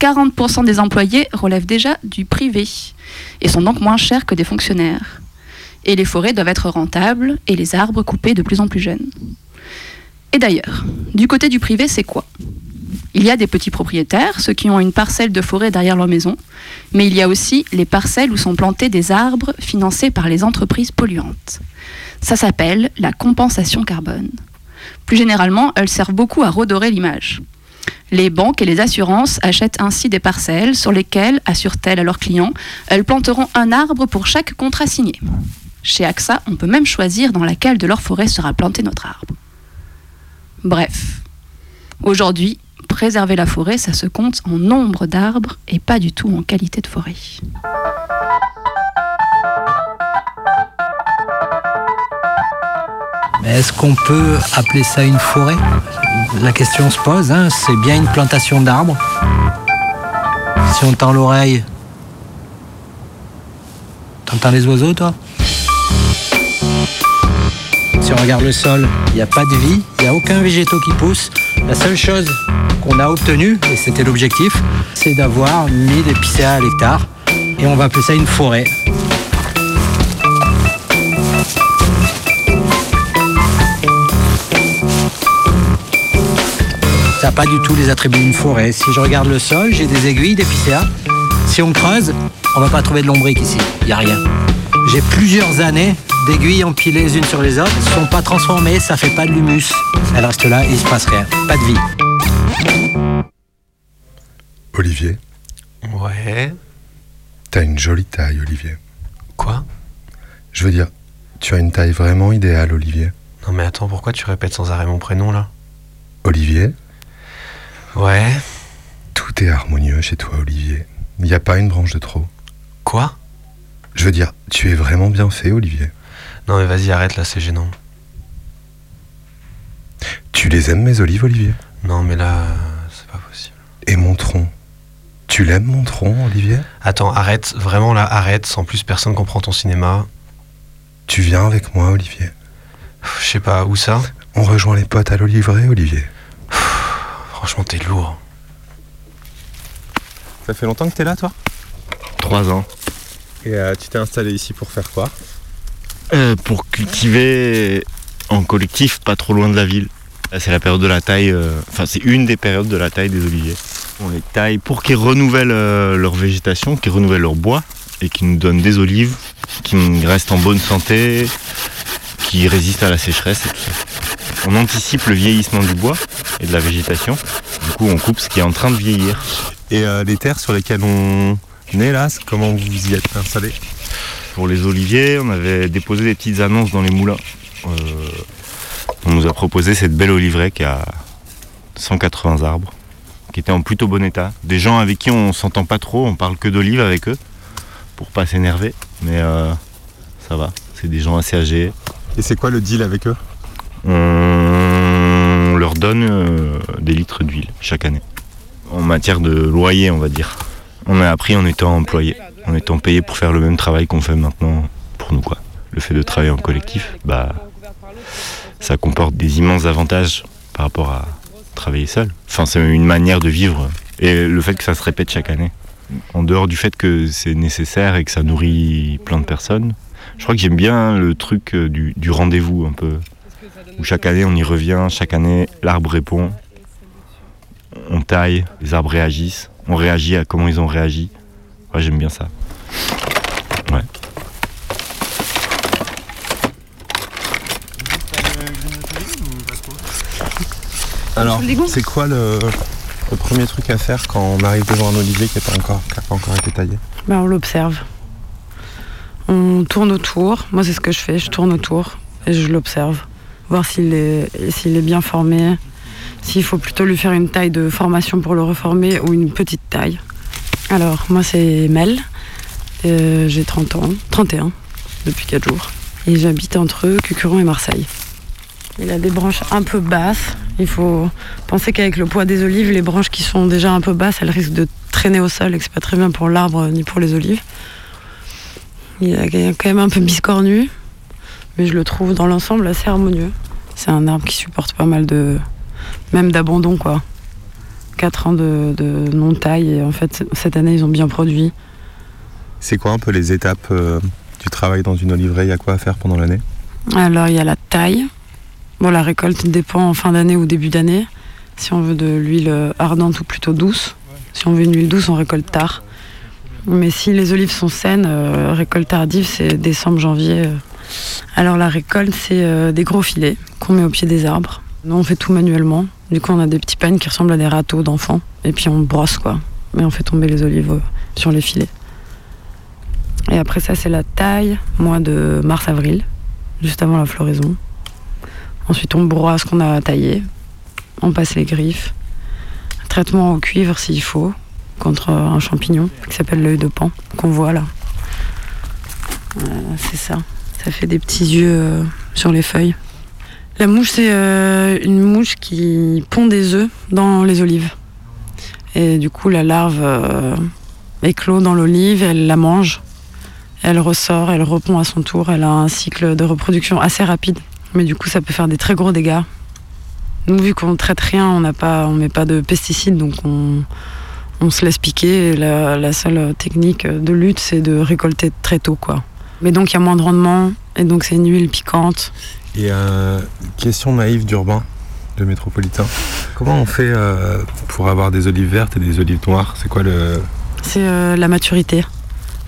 40% des employés relèvent déjà du privé et sont donc moins chers que des fonctionnaires. Et les forêts doivent être rentables et les arbres coupés de plus en plus jeunes. Et d'ailleurs, du côté du privé, c'est quoi? Il y a des petits propriétaires, ceux qui ont une parcelle de forêt derrière leur maison, mais il y a aussi les parcelles où sont plantés des arbres financés par les entreprises polluantes. Ça s'appelle la compensation carbone. Plus généralement, elles servent beaucoup à redorer l'image. Les banques et les assurances achètent ainsi des parcelles sur lesquelles, assurent-elles à leurs clients, elles planteront un arbre pour chaque contrat signé. Chez AXA, on peut même choisir dans laquelle de leur forêt sera planté notre arbre. Bref, aujourd'hui, préserver la forêt, ça se compte en nombre d'arbres et pas du tout en qualité de forêt. Mais est-ce qu'on peut appeler ça une forêt? La question se pose, hein, c'est bien une plantation d'arbres? Si on tend l'oreille, t'entends les oiseaux toi? Si on regarde le sol, il n'y a pas de vie, il n'y a aucun végétaux qui pousse. La seule chose qu'on a obtenue, et c'était l'objectif, c'est d'avoir 1000 épicéas à l'hectare. Et on va appeler ça une forêt. Ça n'a pas du tout les attributs d'une forêt. Si je regarde le sol, j'ai des aiguilles d'épicéa. Si on creuse, on va pas trouver de lombric ici. Il n'y a rien. J'ai plusieurs années d'aiguilles empilées les unes sur les autres. Elles ne sont pas transformées, ça fait pas de l'humus. Elles restent là, il se passe rien. Pas de vie. Olivier, Ouais. t'as une jolie taille, Olivier. Quoi? Je veux dire, tu as une taille vraiment idéale, Olivier. Non mais attends, pourquoi tu répètes sans arrêt mon prénom là? Olivier, Ouais. tout est harmonieux chez toi, Olivier. Il n'y a pas une branche de trop. Quoi? Je veux dire, tu es vraiment bien fait, Olivier. Non mais vas-y, arrête là, c'est gênant. Tu les aimes, mes olives, Olivier? Non mais là, c'est pas possible. Et mon tronc? Tu l'aimes, mon tronc, Olivier? Attends, arrête, vraiment là, arrête. Sans plus, personne comprend ton cinéma. Tu viens avec moi, Olivier Je sais pas, où ça? On rejoint les potes à l'olivret, Olivier. Franchement, t'es lourd. Ça fait longtemps que t'es là, toi? Trois ans. Et euh, tu t'es installé ici pour faire quoi? Euh, pour cultiver en collectif, pas trop loin de la ville. C'est la période de la taille, euh, enfin c'est une des périodes de la taille des oliviers. On les taille pour qu'ils renouvellent euh, leur végétation, qu'ils renouvellent leur bois et qu'ils nous donnent des olives qui restent en bonne santé, qui résistent à la sécheresse et. On anticipe le vieillissement du bois et de la végétation. Du coup, on coupe ce qui est en train de vieillir. Et les terres sur lesquelles on est là, comment vous y êtes installé Pour les oliviers, on avait déposé des petites annonces dans les moulins. Euh, on nous a proposé cette belle oliveraie qui a 180 arbres, qui était en plutôt bon état. Des gens avec qui on s'entend pas trop, on parle que d'olives avec eux, pour pas s'énerver, mais euh, ça va. C'est des gens assez âgés. Et c'est quoi le deal avec eux? On leur donne euh, des litres d'huile chaque année. En matière de loyer, on va dire. On a appris en étant employé, en étant payé pour faire le même travail qu'on fait maintenant pour nous. Quoi. Le fait de travailler en collectif, bah, ça comporte des immenses avantages par rapport à travailler seul. Enfin, c'est une manière de vivre. Et le fait que ça se répète chaque année. En dehors du fait que c'est nécessaire et que ça nourrit plein de personnes, je crois que j'aime bien le truc euh, du, du rendez-vous un peu. Où chaque année on y revient, chaque année l'arbre répond, on taille, les arbres réagissent, on réagit à comment ils ont réagi. Ouais, j'aime bien ça. Ouais. Alors, c'est quoi le, le premier truc à faire quand on arrive devant un olivier qui n'a pas, encore- qui a pas encore été taillé? Ben, on l'observe. On tourne autour. Moi, c'est ce que je fais. Je tourne autour et je l'observe. Voir s'il est, s'il est bien formé. S'il faut plutôt lui faire une taille de formation pour le reformer ou une petite taille. Alors, moi, c'est Mel. Euh, J'ai 30 ans, 31 depuis 4 jours. Et j'habite entre Cucuron et Marseille. Il a des branches un peu basses. Il faut penser qu'avec le poids des olives, les branches qui sont déjà un peu basses, elles risquent de traîner au sol et que c'est pas très bien pour l'arbre ni pour les olives. Il est quand même un peu biscornu, mais je le trouve dans l'ensemble assez harmonieux. C'est un arbre qui supporte pas mal de. même d'abandon, quoi. 4 ans de, de non-taille, et en fait, cette année, ils ont bien produit. C'est quoi un peu les étapes euh, du travail dans une oliveraie Il y a quoi à faire pendant l'année? Alors, il y a la taille. Bon, la récolte dépend en fin d'année ou début d'année. Si on veut de l'huile ardente ou plutôt douce. Si on veut une huile douce, on récolte tard. Mais si les olives sont saines, euh, récolte tardive, c'est décembre, janvier. euh. Alors la récolte, c'est euh, des gros filets qu'on met au pied des arbres. Nous, on fait tout manuellement. Du coup, on a des petits pagnes qui ressemblent à des râteaux d'enfants. Et puis on brosse, quoi. Mais on fait tomber les olives euh, sur les filets. Et après ça, c'est la taille, mois de mars-avril, juste avant la floraison. Ensuite, on broie ce qu'on a taillé. On passe les griffes. Traitement au cuivre s'il faut, contre un champignon qui s'appelle l'œil de pan, qu'on voit là. Voilà, c'est ça. Ça fait des petits yeux euh, sur les feuilles. La mouche, c'est euh, une mouche qui pond des œufs dans les olives. Et du coup, la larve euh, éclot dans l'olive, elle la mange. Elle ressort, elle repond à son tour. Elle a un cycle de reproduction assez rapide. Mais du coup, ça peut faire des très gros dégâts. Nous, vu qu'on ne traite rien, on n'a pas, on met pas de pesticides, donc on, se laisse piquer. Et la, la seule technique de lutte, c'est de récolter très tôt, quoi. Mais donc, il y a moins de rendement, et donc c'est une huile piquante. Et euh, question naïve d'urbain, de métropolitain. Comment on fait euh, pour avoir des olives vertes et des olives noires? C'est quoi le? C'est euh, la maturité.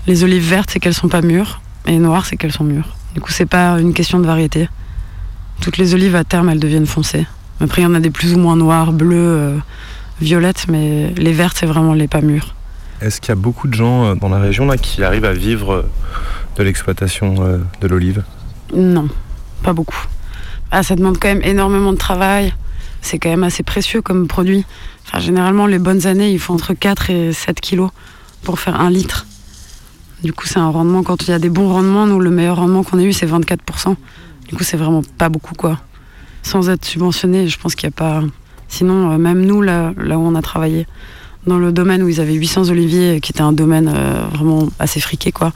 Les olives vertes, c'est qu'elles sont pas mûres, et noires, c'est qu'elles sont mûres. Du coup, c'est pas une question de variété. Toutes les olives à terme, elles deviennent foncées. Après, il y en a des plus ou moins noires, bleues, violettes, mais les vertes, c'est vraiment les pas mûres. Est-ce qu'il y a beaucoup de gens dans la région là, qui arrivent à vivre de l'exploitation de l'olive? Non, pas beaucoup. Ah, ça demande quand même énormément de travail. C'est quand même assez précieux comme produit. Enfin, généralement, les bonnes années, il faut entre 4 et 7 kilos pour faire un litre. Du coup, c'est un rendement. Quand il y a des bons rendements, nous, le meilleur rendement qu'on ait eu, c'est 24%. Du coup, c'est vraiment pas beaucoup, quoi. Sans être subventionné, je pense qu'il n'y a pas. Sinon, euh, même nous, là, où on a travaillé, dans le domaine où ils avaient 800 oliviers, qui était un domaine euh, vraiment assez friqué, quoi.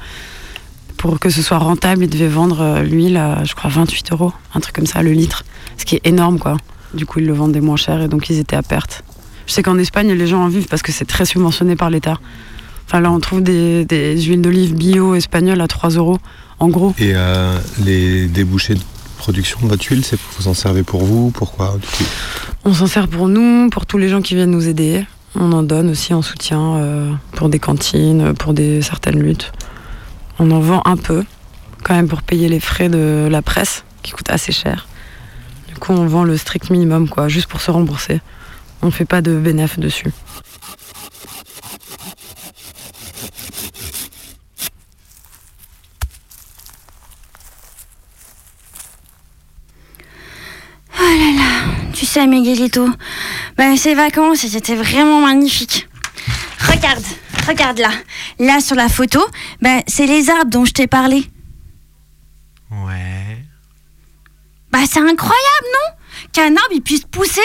Pour que ce soit rentable, ils devaient vendre euh, l'huile à, je crois, 28 euros, un truc comme ça, le litre. Ce qui est énorme, quoi. Du coup, ils le vendaient moins cher et donc ils étaient à perte. Je sais qu'en Espagne, les gens en vivent parce que c'est très subventionné par l'État. Enfin, là, on trouve des, des huiles d'olive bio espagnoles à 3 euros, en gros. Et euh, les débouchés de production de votre huile, c'est vous en servez pour vous Pourquoi On s'en sert pour nous, pour tous les gens qui viennent nous aider. On en donne aussi en soutien euh, pour des cantines, pour des certaines luttes. On en vend un peu, quand même pour payer les frais de la presse, qui coûtent assez cher. Du coup, on vend le strict minimum, quoi, juste pour se rembourser. On ne fait pas de bénéfice dessus. Oh là là, tu sais Miguelito, bah, ces vacances c'était vraiment magnifique. Regarde, regarde là. Là sur la photo, bah, c'est les arbres dont je t'ai parlé. Ouais. Bah c'est incroyable, non? Qu'un arbre il puisse pousser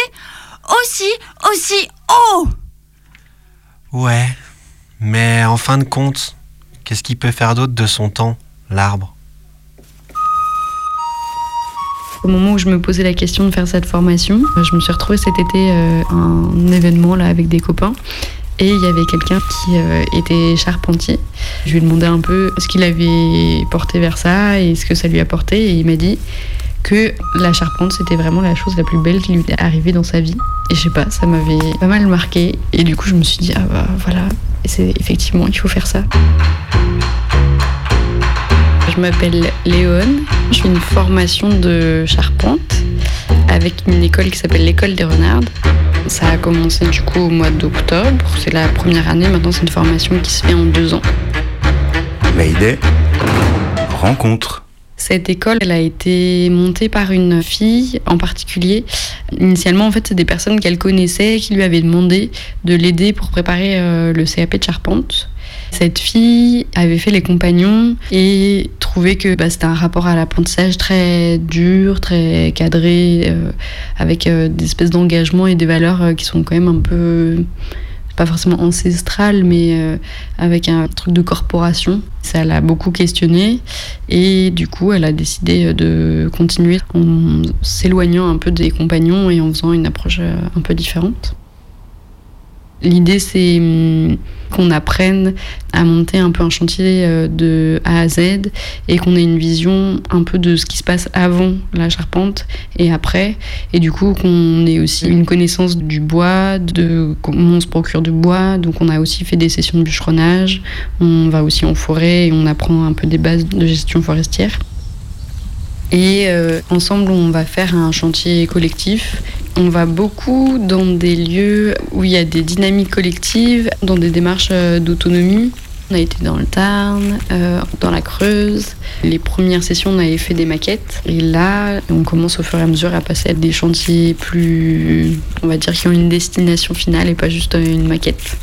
aussi, aussi haut. Ouais. Mais en fin de compte, qu'est-ce qu'il peut faire d'autre de son temps, l'arbre? Au moment où je me posais la question de faire cette formation, je me suis retrouvée cet été euh, à un événement là avec des copains. Et il y avait quelqu'un qui euh, était charpentier. Je lui ai demandé un peu ce qu'il avait porté vers ça et ce que ça lui apportait. Et il m'a dit que la charpente, c'était vraiment la chose la plus belle qui lui était arrivée dans sa vie. Et je sais pas, ça m'avait pas mal marqué. Et du coup, je me suis dit, ah bah voilà, c'est effectivement, il faut faire ça. Je m'appelle Léone, je fais une formation de charpente avec une école qui s'appelle l'école des renardes. Ça a commencé du coup au mois d'octobre, c'est la première année, maintenant c'est une formation qui se fait en deux ans. Mayday, rencontre. Cette école, elle a été montée par une fille en particulier. Initialement, en fait, c'est des personnes qu'elle connaissait qui lui avaient demandé de l'aider pour préparer euh, le CAP de charpente. Cette fille avait fait les compagnons et trouvait que bah, c'était un rapport à l'apprentissage très dur, très cadré, euh, avec euh, des espèces d'engagement et des valeurs euh, qui sont quand même un peu pas forcément ancestrales, mais avec un truc de corporation. Ça l'a beaucoup questionné et du coup, elle a décidé de continuer en s'éloignant un peu des compagnons et en faisant une approche un peu différente. L'idée, c'est hum, qu'on apprenne à monter un peu un chantier euh, de A à Z et qu'on ait une vision un peu de ce qui se passe avant la charpente et après. Et du coup, qu'on ait aussi une connaissance du bois, de comment on se procure du bois. Donc, on a aussi fait des sessions de bûcheronnage. On va aussi en forêt et on apprend un peu des bases de gestion forestière. Et euh, ensemble, on va faire un chantier collectif. On va beaucoup dans des lieux où il y a des dynamiques collectives, dans des démarches euh, d'autonomie. On a été dans le Tarn, euh, dans la Creuse. Les premières sessions, on avait fait des maquettes. Et là, on commence au fur et à mesure à passer à des chantiers plus, on va dire, qui ont une destination finale et pas juste une maquette.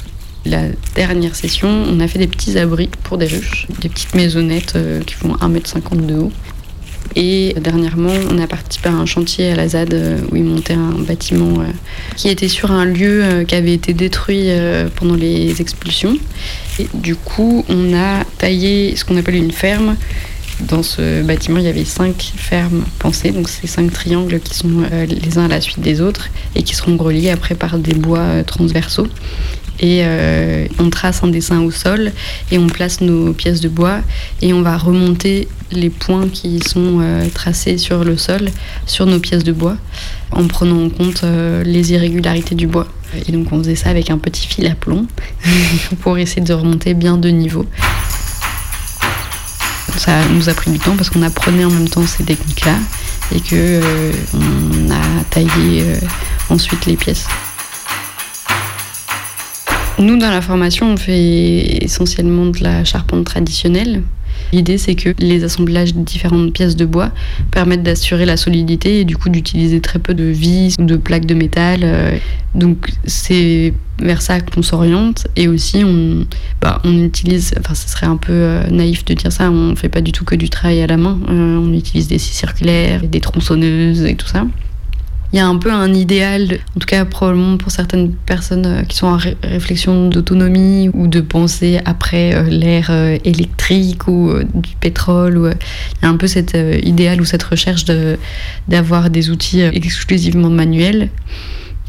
La dernière session, on a fait des petits abris pour des ruches, des petites maisonnettes qui font 1m50 de haut. Et dernièrement, on a participé à un chantier à la ZAD euh, où ils montaient un bâtiment euh, qui était sur un lieu euh, qui avait été détruit pendant les expulsions. Et du coup, on a taillé ce qu'on appelle une ferme. Dans ce bâtiment, il y avait cinq fermes pensées, donc c'est cinq triangles qui sont les uns à la suite des autres et qui seront reliés après par des bois transversaux. Et euh, on trace un dessin au sol et on place nos pièces de bois et on va remonter les points qui sont euh, tracés sur le sol sur nos pièces de bois en prenant en compte euh, les irrégularités du bois. Et donc on faisait ça avec un petit fil à plomb pour essayer de remonter bien de niveau. Ça nous a pris du temps parce qu'on apprenait en même temps ces techniques-là et que on a taillé ensuite les pièces. Nous, dans la formation, on fait essentiellement de la charpente traditionnelle. L'idée, c'est que les assemblages de différentes pièces de bois permettent d'assurer la solidité et du coup d'utiliser très peu de vis ou de plaques de métal. Donc, c'est vers ça qu'on s'oriente. Et aussi, on, bah, utilise, enfin, ce serait un peu euh, naïf de dire ça, on ne fait pas du tout que du travail à la main. Euh, on utilise des scies circulaires, des tronçonneuses et tout ça. Il y a un peu un idéal, en tout cas probablement pour certaines personnes euh, qui sont en ré- réflexion d'autonomie ou de penser après euh, l'ère euh, électrique ou du pétrole. Il y a un peu cet idéal ou cette recherche d'avoir des outils exclusivement manuels.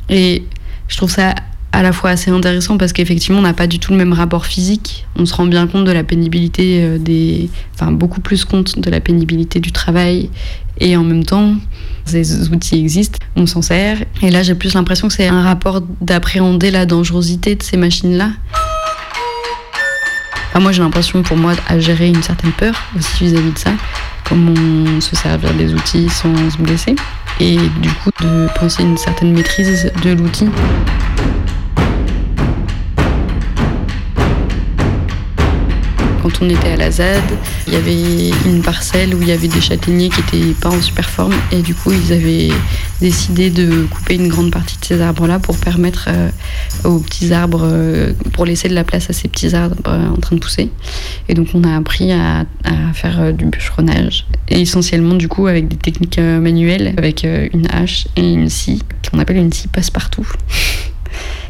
Et je trouve ça à la fois assez intéressant parce qu'effectivement on n'a pas du tout le même rapport physique. On se rend bien compte de la pénibilité des, enfin beaucoup plus compte de la pénibilité du travail et en même temps ces outils existent, on s'en sert. Et là j'ai plus l'impression que c'est un rapport d'appréhender la dangerosité de ces machines là. Enfin, moi j'ai l'impression pour moi à gérer une certaine peur aussi vis-à-vis de ça, comment se servir des outils sans se blesser et du coup de penser une certaine maîtrise de l'outil. Quand on était à la ZAD, il y avait une parcelle où il y avait des châtaigniers qui étaient pas en super forme et du coup ils avaient décidé de couper une grande partie de ces arbres-là pour permettre euh, aux petits arbres, euh, pour laisser de la place à ces petits arbres euh, en train de pousser. Et donc on a appris à, faire du bûcheronnage et essentiellement du coup avec des techniques manuelles, avec une hache et une scie qu'on appelle une scie passe-partout.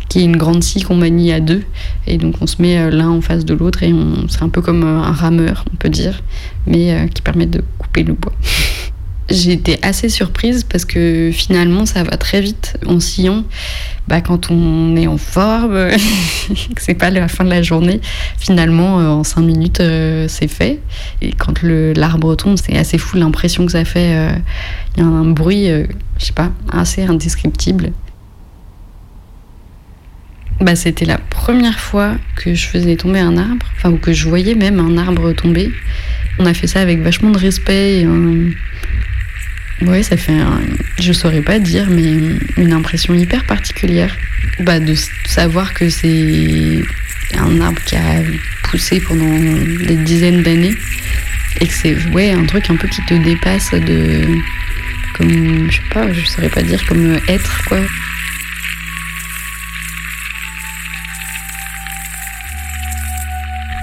qui est une grande scie qu'on manie à deux. Et donc on se met euh, l'un en face de l'autre et c'est un peu comme euh, un rameur, on peut dire, mais euh, qui permet de couper le bois. J'ai été assez surprise parce que finalement ça va très vite en sillon. Bah, quand on est en forme, que c'est pas la fin de la journée, finalement en cinq minutes c'est fait. Et quand l'arbre tombe, c'est assez fou l'impression que ça fait. Il y a un bruit, euh, je sais pas, assez indescriptible. Bah, c'était la première fois que je faisais tomber un arbre, enfin, ou que je voyais même un arbre tomber. On a fait ça avec vachement de respect et un... Ouais, ça fait, je saurais pas dire, mais une impression hyper particulière. Bah, de savoir que c'est un arbre qui a poussé pendant des dizaines d'années et que c'est ouais, un truc un peu qui te dépasse de. Comme, je sais pas, je saurais pas dire, comme être, quoi.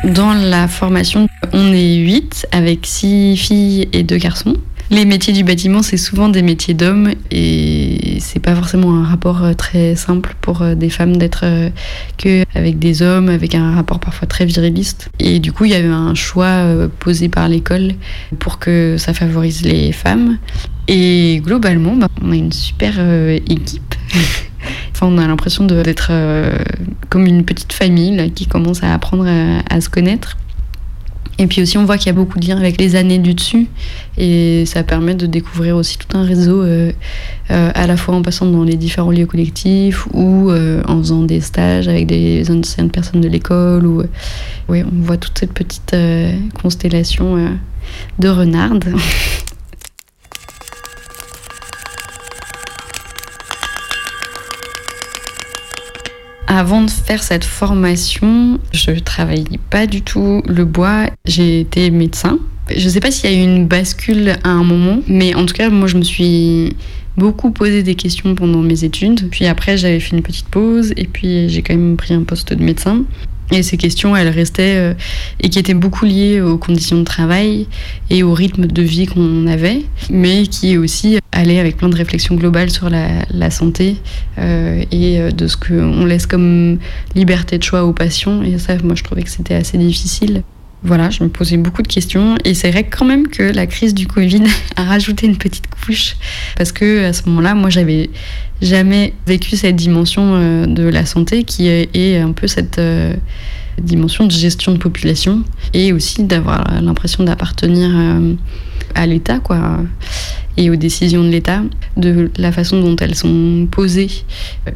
Dans la formation, on est 8 avec 6 filles et 2 garçons. Les métiers du bâtiment, c'est souvent des métiers d'hommes et c'est pas forcément un rapport euh, très simple pour euh, des femmes d'être euh, que avec des hommes, avec un rapport parfois très viriliste. Et du coup, il y a eu un choix posé par l'école pour que ça favorise les femmes. Et globalement, bah, on a une super équipe. Enfin, on a l'impression d'être euh, comme une petite famille qui commence à apprendre à, à se connaître. Et puis aussi, on voit qu'il y a beaucoup de liens avec les années du dessus. Et ça permet de découvrir aussi tout un réseau, euh, euh, à la fois en passant dans les différents lieux collectifs ou euh, en faisant des stages avec des anciennes personnes de l'école. Ou, euh, on voit toute cette petite euh, constellation euh, de renardes. Avant de faire cette formation, je travaillais pas du tout le bois. J'ai été médecin. Je sais pas s'il y a eu une bascule à un moment, mais en tout cas, moi, je me suis beaucoup posé des questions pendant mes études. Puis après, j'avais fait une petite pause et puis j'ai quand même pris un poste de médecin. Et ces questions, elles restaient euh, et qui étaient beaucoup liées aux conditions de travail et au rythme de vie qu'on avait, mais qui aussi allaient avec plein de réflexions globales sur la, la santé euh, et euh, de ce qu'on laisse comme liberté de choix aux patients. Et ça, moi, je trouvais que c'était assez difficile. Voilà, je me posais beaucoup de questions et c'est vrai quand même que la crise du Covid a rajouté une petite couche parce que à ce moment-là, moi, j'avais jamais vécu cette dimension euh, de la santé qui est, un peu cette euh, dimension de gestion de population et aussi d'avoir l'impression d'appartenir euh, à l'État, quoi, et aux décisions de l'État, de la façon dont elles sont posées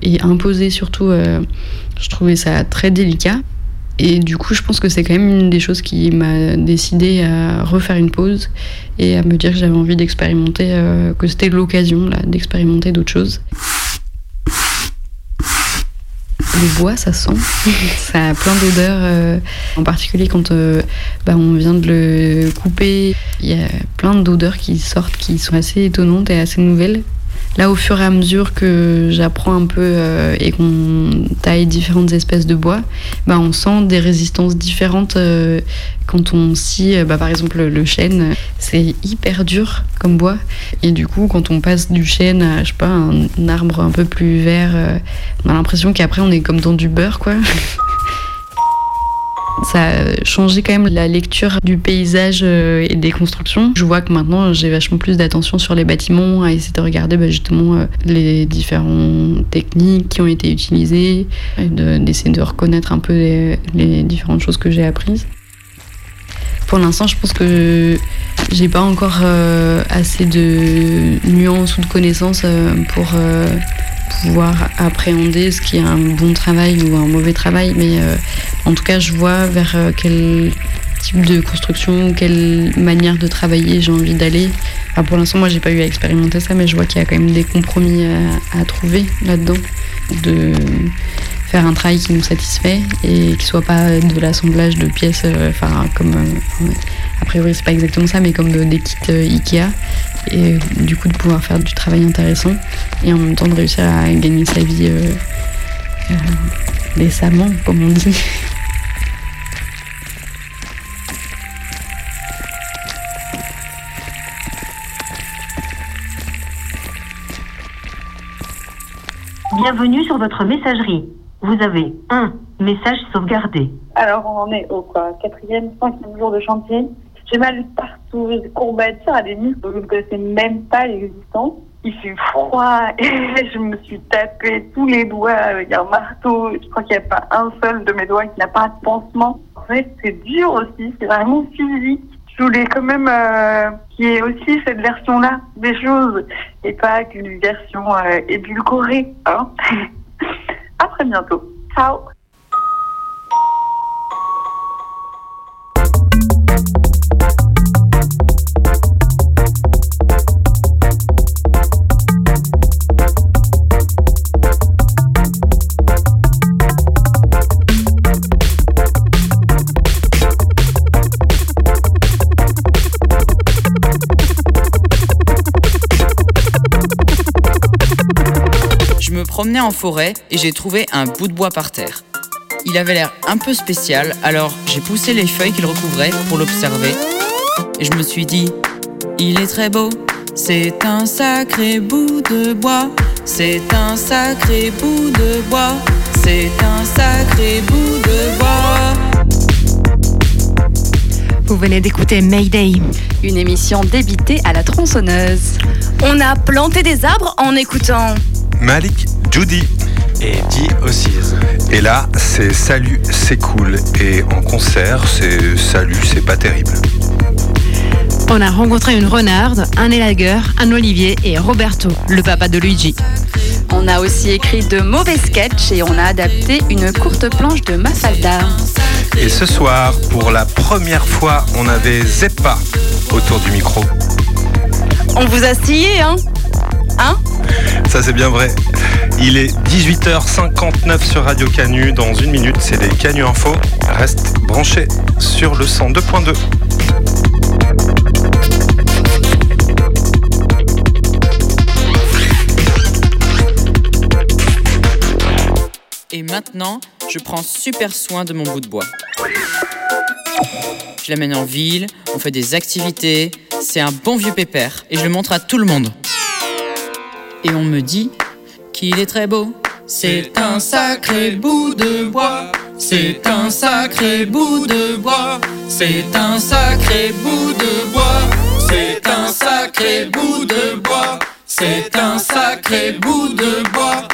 et imposées surtout. je trouvais ça très délicat. Et du coup, je pense que c'est quand même une des choses qui m'a décidé à refaire une pause et à me dire que j'avais envie d'expérimenter, euh, que c'était l'occasion là d'expérimenter d'autres choses. Le bois, ça sent. ça a plein d'odeurs, euh, en particulier quand euh, bah, on vient de le couper. Il y a plein d'odeurs qui sortent qui sont assez étonnantes et assez nouvelles. Là, au fur et à mesure que j'apprends un peu euh, et qu'on taille différentes espèces de bois, bah, on sent des résistances différentes euh, quand on scie, euh, bah, par exemple, le chêne, c'est hyper dur comme bois. Et du coup, quand on passe du chêne à, je sais pas, un, arbre un peu plus vert, on a l'impression qu'après, on est comme dans du beurre, quoi. Ça a changé quand même la lecture du paysage euh, et des constructions. Je vois que maintenant j'ai vachement plus d'attention sur les bâtiments, à essayer de regarder bah, justement euh, les différentes techniques qui ont été utilisées, d'essayer de, reconnaître un peu les, différentes choses que j'ai apprises. Pour l'instant, je pense que j'ai pas encore euh, assez de nuances ou de connaissances pour pouvoir appréhender ce qui est un bon travail ou un mauvais travail, mais euh, en tout cas, je vois vers euh, quel type de construction, quelle manière de travailler j'ai envie d'aller. Pour l'instant, moi, j'ai pas eu à expérimenter ça, mais je vois qu'il y a quand même des compromis à, à trouver là-dedans, de faire un travail qui nous satisfait et qui soit pas de l'assemblage de pièces, euh, enfin comme euh, a priori c'est pas exactement ça, mais comme de- des kits euh, Ikea et du coup de pouvoir faire du travail intéressant et en même temps de réussir à gagner sa vie décemment, comme on dit. Bienvenue sur votre messagerie. Vous avez un message sauvegardé. Alors, on en est au quoi, quatrième, cinquième jour de chantier. J'ai mal partout, j'ai courbatures à des muscles je ne connaissais même pas l'existence. Il fait froid et je me suis tapé tous les doigts avec un marteau. Je crois qu'il n'y a pas un seul de mes doigts qui n'a pas de pansement. En fait, c'est dur aussi, c'est vraiment physique. Je voulais quand même euh, qu'il y ait aussi cette version-là des choses et pas qu'une version euh, édulcorée. Hein à très bientôt. Ciao promenais en forêt et j'ai trouvé un bout de bois par terre. Il avait l'air un peu spécial, alors j'ai poussé les feuilles qu'il recouvrait pour l'observer. Et je me suis dit, il est très beau, c'est un sacré bout de bois, c'est un sacré bout de bois, c'est un sacré bout de bois. Vous venez d'écouter Mayday. Une émission débitée à la tronçonneuse. On a planté des arbres en écoutant. Malik Judy. Et dit aussi. Et là, c'est Salut, c'est cool. Et en concert, c'est Salut, c'est pas terrible. On a rencontré une renarde, un élagueur, un olivier et Roberto, le papa de Luigi. On a aussi écrit de mauvais sketchs et on a adapté une courte planche de Mafalda. Et ce soir, pour la première fois, on avait Zeppa autour du micro. On vous a scié, hein? Hein Ça, c'est bien vrai. Il est 18h59 sur Radio Canu. Dans une minute, c'est les Canu Info. Reste branché sur le 102.2. Et maintenant, je prends super soin de mon bout de bois. Je l'amène en ville, on fait des activités, c'est un bon vieux pépère et je le montre à tout le monde. Et on me dit qu'il est très beau. C'est un sacré bout de bois, c'est un sacré bout de bois, c'est un sacré bout de bois, c'est un sacré bout de bois, c'est un sacré bout de bois,